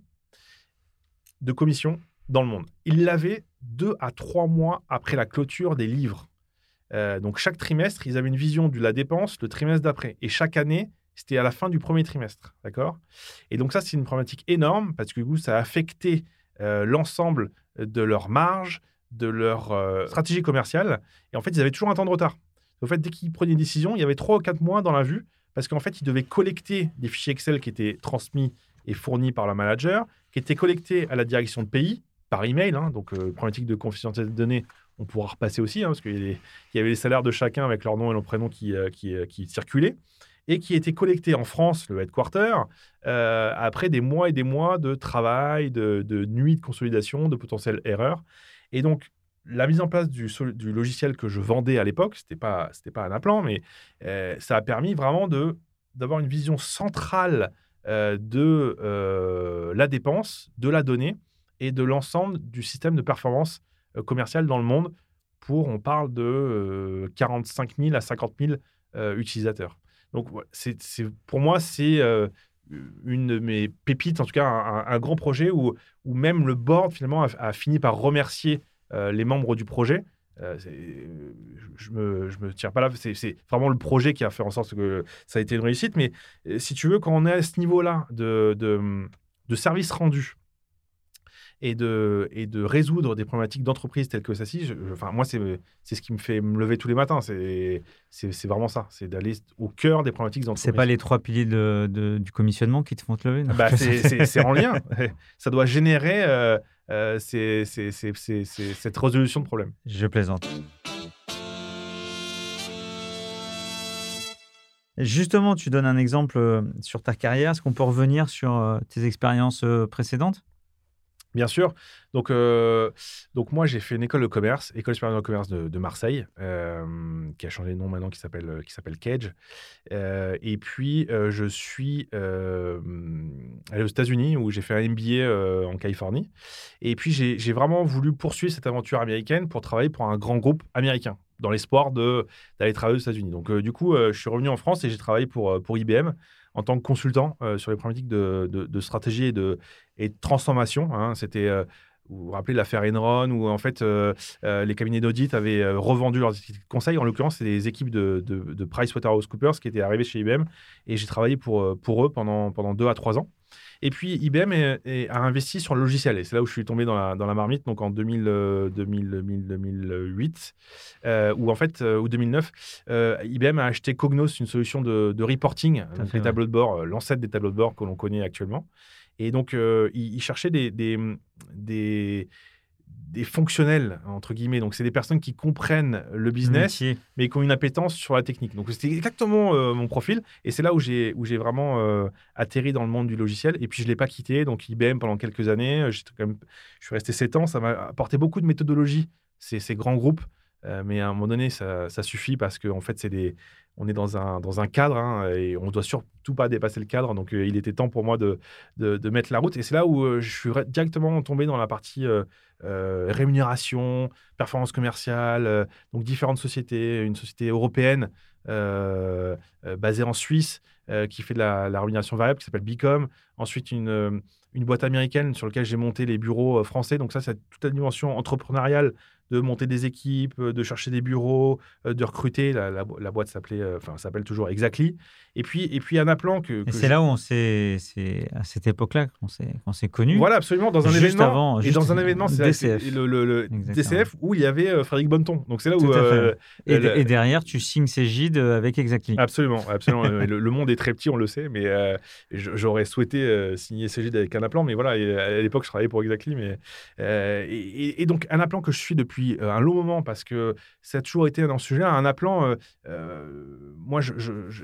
de commission dans le monde. Ils l'avaient deux à trois mois après la clôture des livres. donc chaque trimestre, ils avaient une vision de la dépense le trimestre d'après. Et chaque année, c'était à la fin du premier trimestre, d'accord? Et donc ça, c'est une problématique énorme parce que du coup, ça a affecté euh, l'ensemble de leur marge, de leur euh, stratégie commerciale. Et en fait, ils avaient toujours un temps de retard. En fait, dès qu'ils prenaient une décision, il y avait trois ou quatre mois dans la vue parce qu'en fait, ils devaient collecter des fichiers Excel qui étaient transmis et fournis par leur manager, qui étaient collectés à la direction de pays par email. Hein, donc, euh, problématique de confidentialité de données, on pourra repasser aussi, hein, parce qu'il y, avait les salaires de chacun avec leur nom et leur prénom qui, qui, qui circulaient et qui était collecté en France, le headquarter, euh, après des mois et des mois de travail, de, nuits de consolidation, de potentielles erreurs. Et donc, la mise en place du, logiciel que je vendais à l'époque, ce n'était pas, pas un appelant, mais euh, ça a permis vraiment d'avoir une vision centrale euh, de la dépense, de la donnée et de l'ensemble du système de performance commerciale dans le monde pour, on parle de 45 000 à 50 000 utilisateurs. Donc, c'est, pour moi, c'est euh, une de mes pépites, en tout cas, un, grand projet où, où, même le board, finalement, a, fini par remercier euh, les membres du projet. Euh, je me, je me tire pas là, c'est, vraiment le projet qui a fait en sorte que ça a été une réussite. Mais si tu veux, quand on est à ce niveau-là de, de, de service rendu, et de, et de résoudre des problématiques d'entreprise telles que celle-ci, enfin, moi, c'est ce qui me fait me lever tous les matins. C'est vraiment ça. C'est d'aller au cœur des problématiques d'entreprise. C'est pas les trois piliers de, du commissionnement qui te font te lever bah, C'est en lien. ça doit générer euh, euh, cette résolution de problème. Je plaisante. Justement, tu donnes un exemple euh, sur ta carrière. Est-ce qu'on peut revenir sur tes expériences précédentes? Bien sûr. Donc, euh, donc moi, j'ai fait une école de commerce, école supérieure de commerce de, Marseille, euh, qui a changé de nom maintenant, qui s'appelle euh, qui s'appelle Cage. et puis, je suis allé aux États-Unis où j'ai fait un MBA en Californie. Et puis, j'ai vraiment voulu poursuivre cette aventure américaine pour travailler pour un grand groupe américain dans l'espoir d'aller travailler aux États-Unis. Donc, du coup, je suis revenu en France et j'ai travaillé pour, pour IBM en tant que consultant sur les problématiques de, de, stratégie et de, et de transformation. Hein. C'était euh, vous vous rappelez l'affaire Enron, où en fait euh, les cabinets d'audit avaient revendu leurs conseils. En l'occurrence, c'est des équipes de, de, de PricewaterhouseCoopers qui étaient arrivées chez IBM. Et j'ai travaillé pour, pour eux pendant, pendant deux à trois ans. Et puis IBM a investi sur le logiciel. Et c'est là où je suis tombé dans la, dans la marmite, donc en 2000, 2000, 2008, ou en fait, ou 2009, IBM a acheté Cognos, une solution de, de reporting, donc les tableaux de bord, euh, l'ancêtre des tableaux de bord que l'on connaît actuellement. Et donc, euh, il, cherchait des, des, des des fonctionnels, entre guillemets. Donc, c'est des personnes qui comprennent le business, mais qui ont une appétence sur la technique. Donc, c'était exactement euh, mon profil. Et c'est là où j'ai, où j'ai vraiment euh, atterri dans le monde du logiciel. Et puis, je ne l'ai pas quitté. Donc, IBM, pendant quelques années, euh, quand même, je suis resté sept ans. Ça m'a apporté beaucoup de méthodologie, ces, ces grands groupes. mais à un moment donné, ça, ça suffit parce qu'en en fait, c'est des, on est dans un, dans un cadre hein, et on ne doit surtout pas dépasser le cadre. Donc, il était temps pour moi de, de, mettre la route. Et c'est là où je suis directement tombé dans la partie euh, rémunération, performance commerciale, euh, donc différentes sociétés, une société européenne euh, basée en Suisse qui fait de la, rémunération variable qui s'appelle Bicom, ensuite une, une boîte américaine sur laquelle j'ai monté les bureaux français, donc ça c'est toute la dimension entrepreneuriale de monter des équipes, de chercher des bureaux, de recruter. La, boîte s'appelait, enfin, s'appelle toujours Exactly. Et puis, et puis un appelant que. c'est là où on s'est, c'est à cette époque-là qu'on s'est, qu'on s'est connu. Voilà, absolument, dans un juste événement. Avant, et dans un événement, c'est DCF. Le, le, DCF où il y avait euh, Frédéric Bonneton. Donc c'est là où. Euh, et, derrière, tu signes ces avec Exactly. Absolument, absolument. le, monde est très petit, on le sait, mais euh, j'aurais souhaité signer ces avec un appelant, mais voilà, à l'époque, je travaillais pour Exactly, mais et, et, donc un appelant que je suis depuis un long moment parce que ça a toujours été un sujet, un appelant. moi,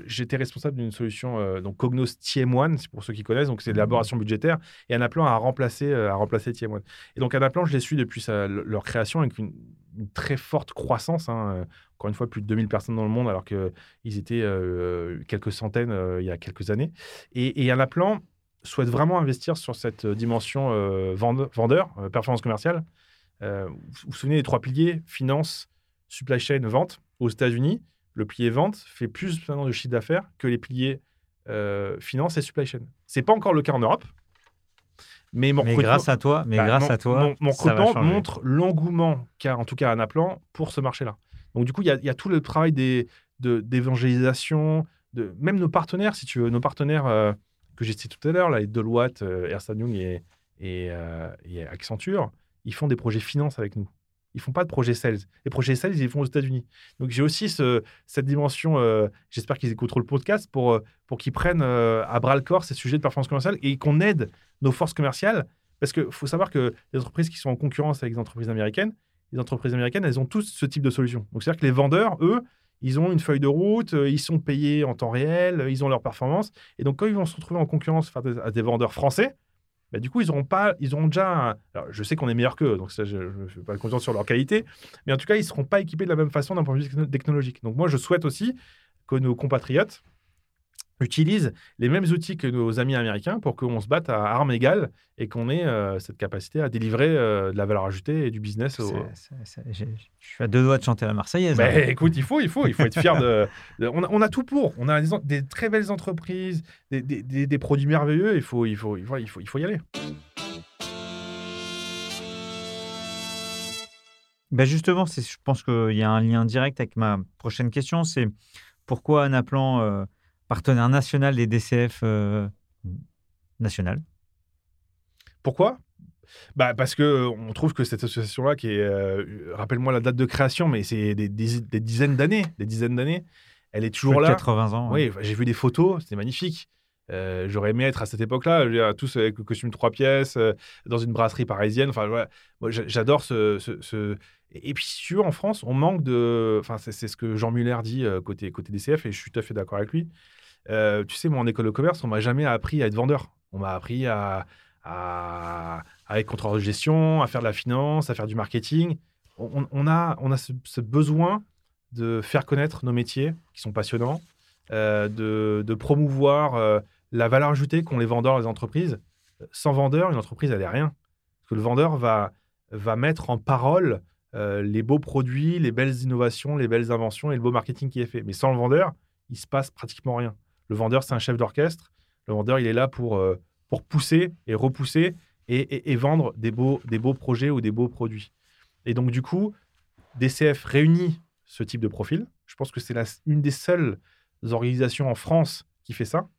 j'étais responsable d'une solution, donc Cognos TM1, pour ceux qui connaissent, donc c'est de l'élaboration budgétaire, et Anaplan a remplacé, a remplacé TM1. Et donc Anaplan, je les suis depuis leur création avec une, très forte croissance, hein, encore une fois, plus de 2000 personnes dans le monde, alors qu'ils étaient quelques centaines il y a quelques années. Et, et Anaplan, souhaitent vraiment investir sur cette dimension vendeur, performance commerciale. Vous vous souvenez des trois piliers? Finance, supply chain, vente aux États-Unis le pilier vente fait plus de chiffre d'affaires que les piliers finance et supply chain. C'est pas encore le cas en Europe. Mais, mon grâce à toi, mais bah, grâce mon, à toi, mon, recrutement montre l'engouement qu'a en tout cas Anaplan pour ce marché-là. Donc du coup, il y, a tout le travail d'évangélisation, de, même nos partenaires, si tu veux, nos partenaires euh, que j'ai cités tout à l'heure, là, les Deloitte, euh, Ernst Young et, euh, et, Accenture, ils font des projets finance avec nous. Ils font pas de projets sales. Les projets sales, ils les font aux États-Unis. Donc j'ai aussi ce, cette dimension. J'espère qu'ils écouteront le podcast pour, pour qu'ils prennent à bras le corps ces sujets de performance commerciale et qu'on aide nos forces commerciales. Parce qu'il faut savoir que les entreprises qui sont en concurrence avec les entreprises américaines, les entreprises américaines, elles ont tous ce type de solution. Donc, c'est-à-dire que les vendeurs, eux, ils ont une feuille de route, euh, ils sont payés en temps réel, ils ont leur performance. Et donc, quand ils vont se retrouver en concurrence à des vendeurs français, bah, du coup, ils auront pas, ils auront déjà. Je sais qu'on est meilleur qu'eux, donc je ne fais pas confiance sur leur qualité, mais en tout cas, ils ne seront pas équipés de la même façon d'un point de vue technologique. Donc, moi, je souhaite aussi que nos compatriotes utilisent les mêmes outils que nos amis américains pour qu'on se batte à armes égales et qu'on ait euh, cette capacité à délivrer euh, de la valeur ajoutée et du business. je suis à deux doigts de chanter la Marseillaise. Mais hein. écoute, il faut, il faut, il faut être fier de. on, a, tout pour. On a des, très belles entreprises, des, des, produits merveilleux. Il faut, il faut, il faut, il faut, il faut y aller. Ben justement, je pense qu'il y a un lien direct avec ma prochaine question. C'est pourquoi Anaplan euh, partenaire national des DCF euh, national. Pourquoi? Bah parce que on trouve que cette association-là, qui est, euh, rappelle-moi la date de création, mais c'est des, dizaines d'années, des dizaines d'années, elle est toujours là. 80 ans. Oui, j'ai vu des photos, c'était magnifique. Euh, j'aurais aimé être à cette époque-là, tous avec le costume trois pièces, dans une brasserie parisienne. Enfin, moi, j'adore ce, Et puis, sur en France, on manque de. Enfin, c'est ce que Jean Muller dit côté, côté DCF, et je suis tout à fait d'accord avec lui. Euh, tu sais, moi, en école de commerce, on m'a jamais appris à être vendeur. On m'a appris à, à, être contrôleur de gestion, à faire de la finance, à faire du marketing. On, a, ce, besoin de faire connaître nos métiers qui sont passionnants, euh, de, promouvoir euh, la valeur ajoutée qu'ont les vendeurs les entreprises. Sans vendeur, une entreprise, elle n'est rien. Parce que le vendeur va, va mettre en parole les beaux produits, les belles innovations, les belles inventions et le beau marketing qui est fait. Mais sans le vendeur, il se passe pratiquement rien. Le vendeur, c'est un chef d'orchestre. Le vendeur, il est là pour, euh, pour pousser et repousser et, vendre des beaux, des beaux projets ou des beaux produits. Et donc, du coup, DCF réunit ce type de profil. Je pense que c'est une des seules organisations en France qui fait ça.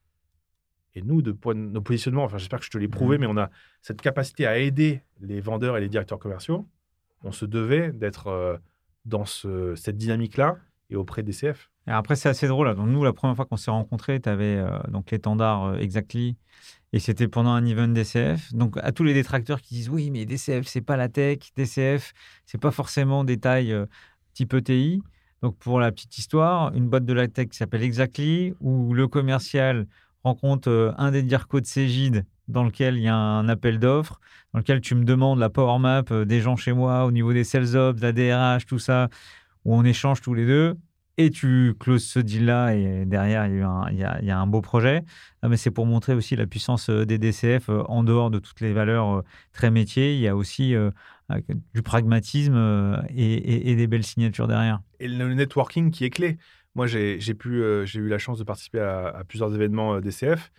Et nous, de nos positionnements, enfin, j'espère que je te l'ai prouvé, mmh. mais on a cette capacité à aider les vendeurs et les directeurs commerciaux. On se devait d'être euh, dans cette dynamique-là et auprès des CF. Et après, c'est assez drôle. Donc, nous, la première fois qu'on s'est rencontrés, tu avais euh, donc l'étendard euh, Exactly et c'était pendant un event DCF. Donc, à tous les détracteurs qui disent oui, mais DCF, c'est pas la tech. DCF, c'est pas forcément des tailles euh, type ETI. Donc, pour la petite histoire, une boîte de la tech qui s'appelle Exactly, où le commercial rencontre un des DIRCO de Cégide dans lequel il y a un appel d'offres, dans lequel tu me demandes la power map des gens chez moi au niveau des sales ops, la DRH, tout ça, où on échange tous les deux et tu closes ce deal-là et derrière, il y, a un, beau projet. Mais c'est pour montrer aussi la puissance euh, des DCF euh, en dehors de toutes les valeurs euh, très métiers. Il y a aussi du pragmatisme et, des belles signatures derrière. Et le networking qui est clé. Moi, j'ai eu la chance de participer à, plusieurs événements DCF.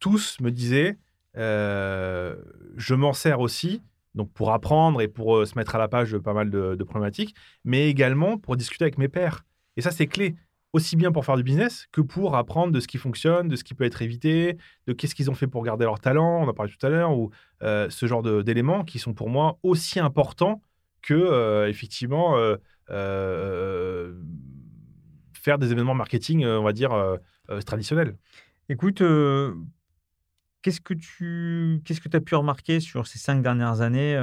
Tous me disaient, je m'en sers aussi donc pour apprendre et pour se mettre à la page de pas mal de, problématiques, mais également pour discuter avec mes pairs. Et ça, c'est clé, aussi bien pour faire du business que pour apprendre de ce qui fonctionne, de ce qui peut être évité, de qu'est-ce qu'ils ont fait pour garder leur talent, on en parlait tout à l'heure, ou euh, ce genre d'éléments qui sont pour moi aussi importants que, euh, effectivement, euh, faire des événements marketing, on va dire, traditionnels. Écoute, qu'est-ce que tu qu'est-ce que as pu remarquer sur ces cinq dernières années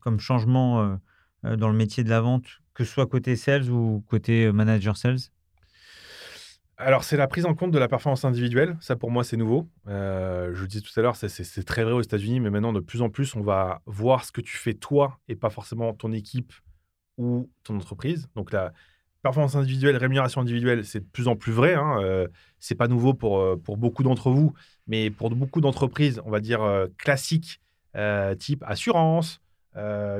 comme changement dans le métier de la vente que ce soit côté sales ou côté euh, manager sales? Alors, c'est la prise en compte de la performance individuelle. Ça, pour moi, c'est nouveau. Euh, je le disais tout à l'heure, c'est très vrai aux États-Unis, mais maintenant, de plus en plus, on va voir ce que tu fais toi et pas forcément ton équipe ou ton entreprise. Donc, la performance individuelle, rémunération individuelle, c'est de plus en plus vrai. Hein. Euh, c'est pas nouveau pour, euh, pour beaucoup d'entre vous, mais pour beaucoup d'entreprises, on va dire classiques, type assurance,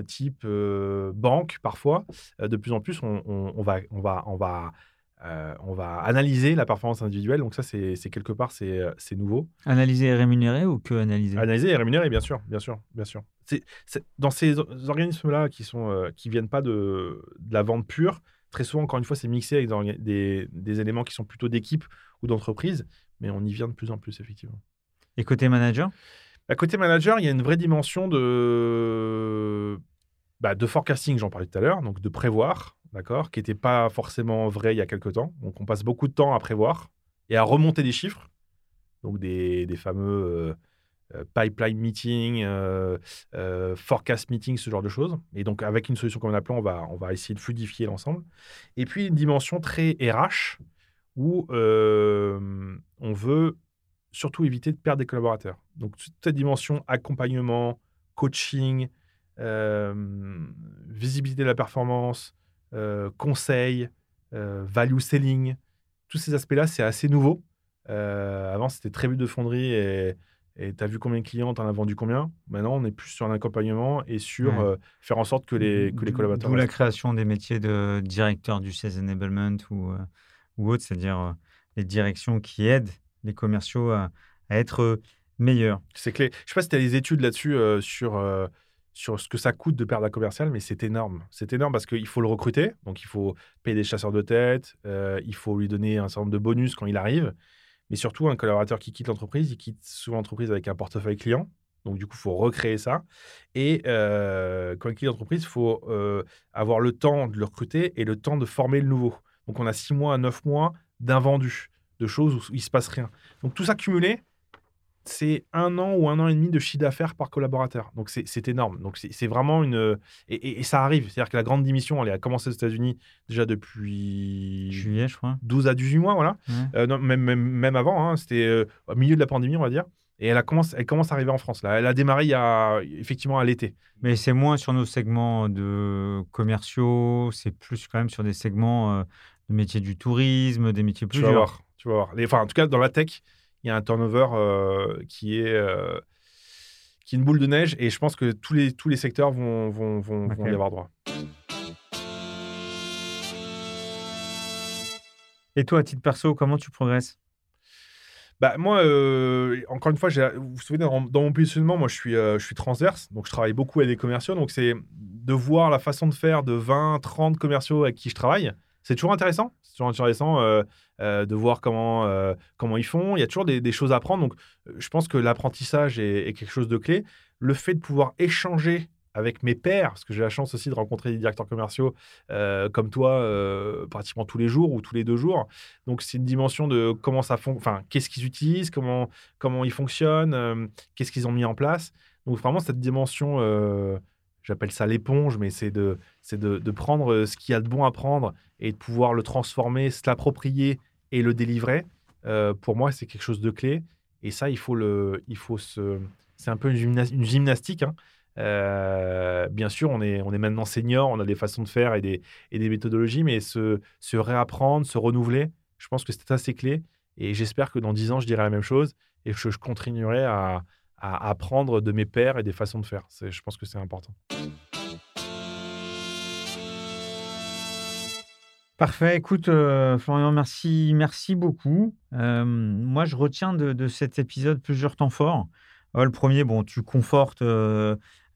type banque parfois, de plus en plus, on, on, va, on va, on va euh, on va analyser la performance individuelle. Donc ça, c'est quelque part, c'est nouveau. Analyser et rémunérer ou que analyser? Analyser et rémunérer, bien sûr, bien sûr, bien sûr. dans ces organismes-là qui sont euh, qui viennent pas de, la vente pure, très souvent, encore une fois, c'est mixé avec des, éléments qui sont plutôt d'équipe ou d'entreprise, mais on y vient de plus en plus, effectivement. Et côté manager? À bah, Côté manager, il y a une vraie dimension de, bah, de forecasting, j'en parlais tout à l'heure, donc de prévoir, d'accord, qui n'était pas forcément vrai il y a quelques temps. Donc, on passe beaucoup de temps à prévoir et à remonter des chiffres, donc des, fameux euh, euh, pipeline meeting, euh, forecast meeting, ce genre de choses. Et donc, avec une solution comme Aplan, on va, on va essayer de fluidifier l'ensemble. Et puis, une dimension très RH où on veut surtout éviter de perdre des collaborateurs. Donc, toute cette dimension accompagnement, coaching, visibilité de la performance, euh, conseil, euh, value selling. Tous ces aspects-là, c'est assez nouveau. Euh, avant, c'était très vite de fonderie et tu as vu combien de clients, tu en as vendu combien? Maintenant, on est plus sur un accompagnement et sur faire en sorte que les, que les collaborateurs. D'où la création des métiers de directeur du sales enablement ou, ou autre, c'est-à-dire les directions qui aident les commerciaux à, à être meilleurs. C'est clé. Je ne sais pas si tu as des études là-dessus sur sur ce que ça coûte de perdre un commercial, mais c'est énorme. C'est énorme parce qu'il faut le recruter, donc il faut payer des chasseurs de tête, euh, il faut lui donner un certain nombre de bonus quand il arrive, mais surtout un collaborateur qui quitte l'entreprise, il quitte souvent l'entreprise avec un portefeuille client, donc du coup il faut recréer ça. Et quand il quitte l'entreprise, il faut avoir le temps de le recruter et le temps de former le nouveau. Donc on a six mois à neuf mois d'invendus, de choses où il se passe rien. Donc tout ça cumulé, c'est un an ou un an et demi de chiffre d'affaires par collaborateur. Donc, c'est énorme. Donc, c'est vraiment une. Et, ça arrive. C'est-à-dire que la grande démission, elle a commencé aux États-Unis déjà depuis. Juillet, je crois. 12 à 18 mois, voilà. Euh, non, même, même, avant, hein, c'était euh, au milieu de la pandémie, on va dire. Et elle, a commence, elle commence à arriver en France. Là. Elle a démarré il y a, effectivement à l'été. Mais c'est moins sur nos segments de commerciaux, c'est plus quand même sur des segments euh, de métiers du tourisme, des métiers plus tu vas Voir, tu vas voir. enfin, en tout cas, dans la tech, il y a un turnover euh, qui est euh, qui est une boule de neige et je pense que tous les, tous les secteurs vont, vont, vont, y avoir droit. Et toi, à titre perso, comment tu progresses? Bah, moi, euh, encore une fois, vous vous souvenez, dans, mon positionnement, moi, je suis, je suis transverse, donc je travaille beaucoup avec des commerciaux. Donc, c'est de voir la façon de faire de 20, 30 commerciaux avec qui je travaille. C'est toujours intéressant. Toujours intéressant euh, euh, de voir comment, euh, comment ils font. Il y a toujours des, choses à apprendre. Donc, je pense que l'apprentissage est, quelque chose de clé. Le fait de pouvoir échanger avec mes pairs, parce que j'ai la chance aussi de rencontrer des directeurs commerciaux comme toi pratiquement tous les jours ou tous les deux jours. Donc, c'est une dimension de comment ça fonctionne, enfin, qu'est-ce qu'ils utilisent, comment, comment ils fonctionnent, qu'est-ce qu'ils ont mis en place. Donc, vraiment, cette dimension j'appelle ça l'éponge, mais c'est de, de, de, prendre ce qu'il y a de bon à prendre et de pouvoir le transformer, se l'approprier et le délivrer. Euh, pour moi, c'est quelque chose de clé. Et ça, il faut le, il faut se, c'est un peu une, gymnastique. Hein. Euh, bien sûr, on est, on est maintenant senior, on a des façons de faire et des, et des méthodologies, mais se, se réapprendre, se renouveler, je pense que c'est assez clé. Et j'espère que dans dix ans, je dirai la même chose et que je continuerai à, à apprendre de mes pairs et des façons de faire. Je pense que c'est important. Parfait. Écoute, euh, Florian, merci, merci beaucoup. Euh, moi, je retiens de, cet épisode plusieurs temps forts. Euh, le premier, bon, tu confortes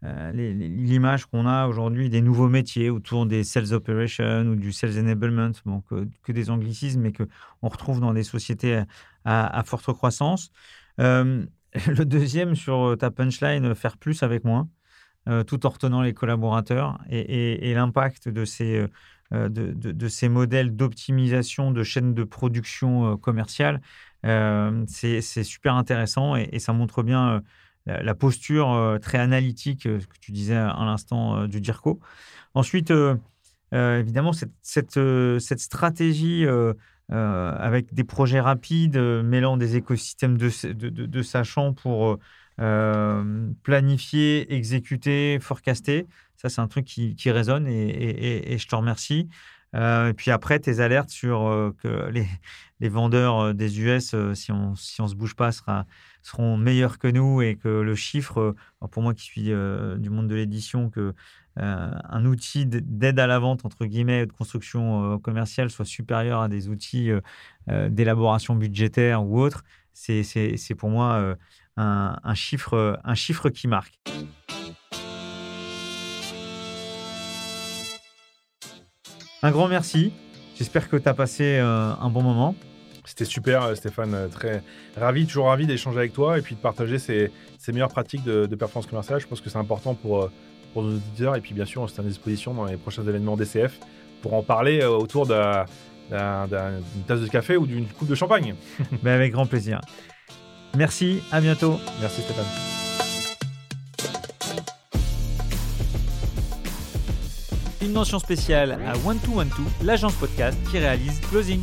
l'image qu'on a aujourd'hui des nouveaux métiers autour des sales operations ou du sales enablement, bon, que, des anglicismes, mais qu'on retrouve dans des sociétés à, à forte croissance. le deuxième sur ta punchline, faire plus avec moins. tout en retenant les collaborateurs et l'impact de ces, euh, de, ces modèles d'optimisation de chaînes de production euh, commerciale. Euh, c'est super intéressant et, ça montre bien la, posture très analytique que tu disais à l'instant du DIRCO. Ensuite, évidemment, cette, cette, stratégie avec des projets rapides, mêlant des écosystèmes de, de sachants pour planifier, exécuter, forecaster, ça, c'est un truc qui, résonne et, je te remercie. et puis après, tes alertes sur que les, vendeurs des US, si on si on se bouge pas, seront meilleurs que nous et que le chiffre, pour moi qui suis du monde de l'édition, que un outil d'aide à la vente, entre guillemets, de construction commerciale soit supérieur à des outils d'élaboration budgétaire ou autre, c'est pour moi un, un, chiffre, un chiffre qui marque. Un grand merci. J'espère que tu as passé euh, un bon moment. C'était super, euh, Stéphane. Euh, très ravi, toujours ravi d'échanger avec toi et puis de partager ces, meilleures pratiques de, performance commerciale. Je pense que c'est important pour, pour nos auditeurs. Et puis, bien sûr, on se à disposition dans les prochains événements DCF pour en parler autour d'une tasse de café ou d'une coupe de champagne. Mais avec grand plaisir. Merci, à bientôt. Merci, Stéphane. Une mention spéciale à One212, l'agence podcast qui réalise Closing.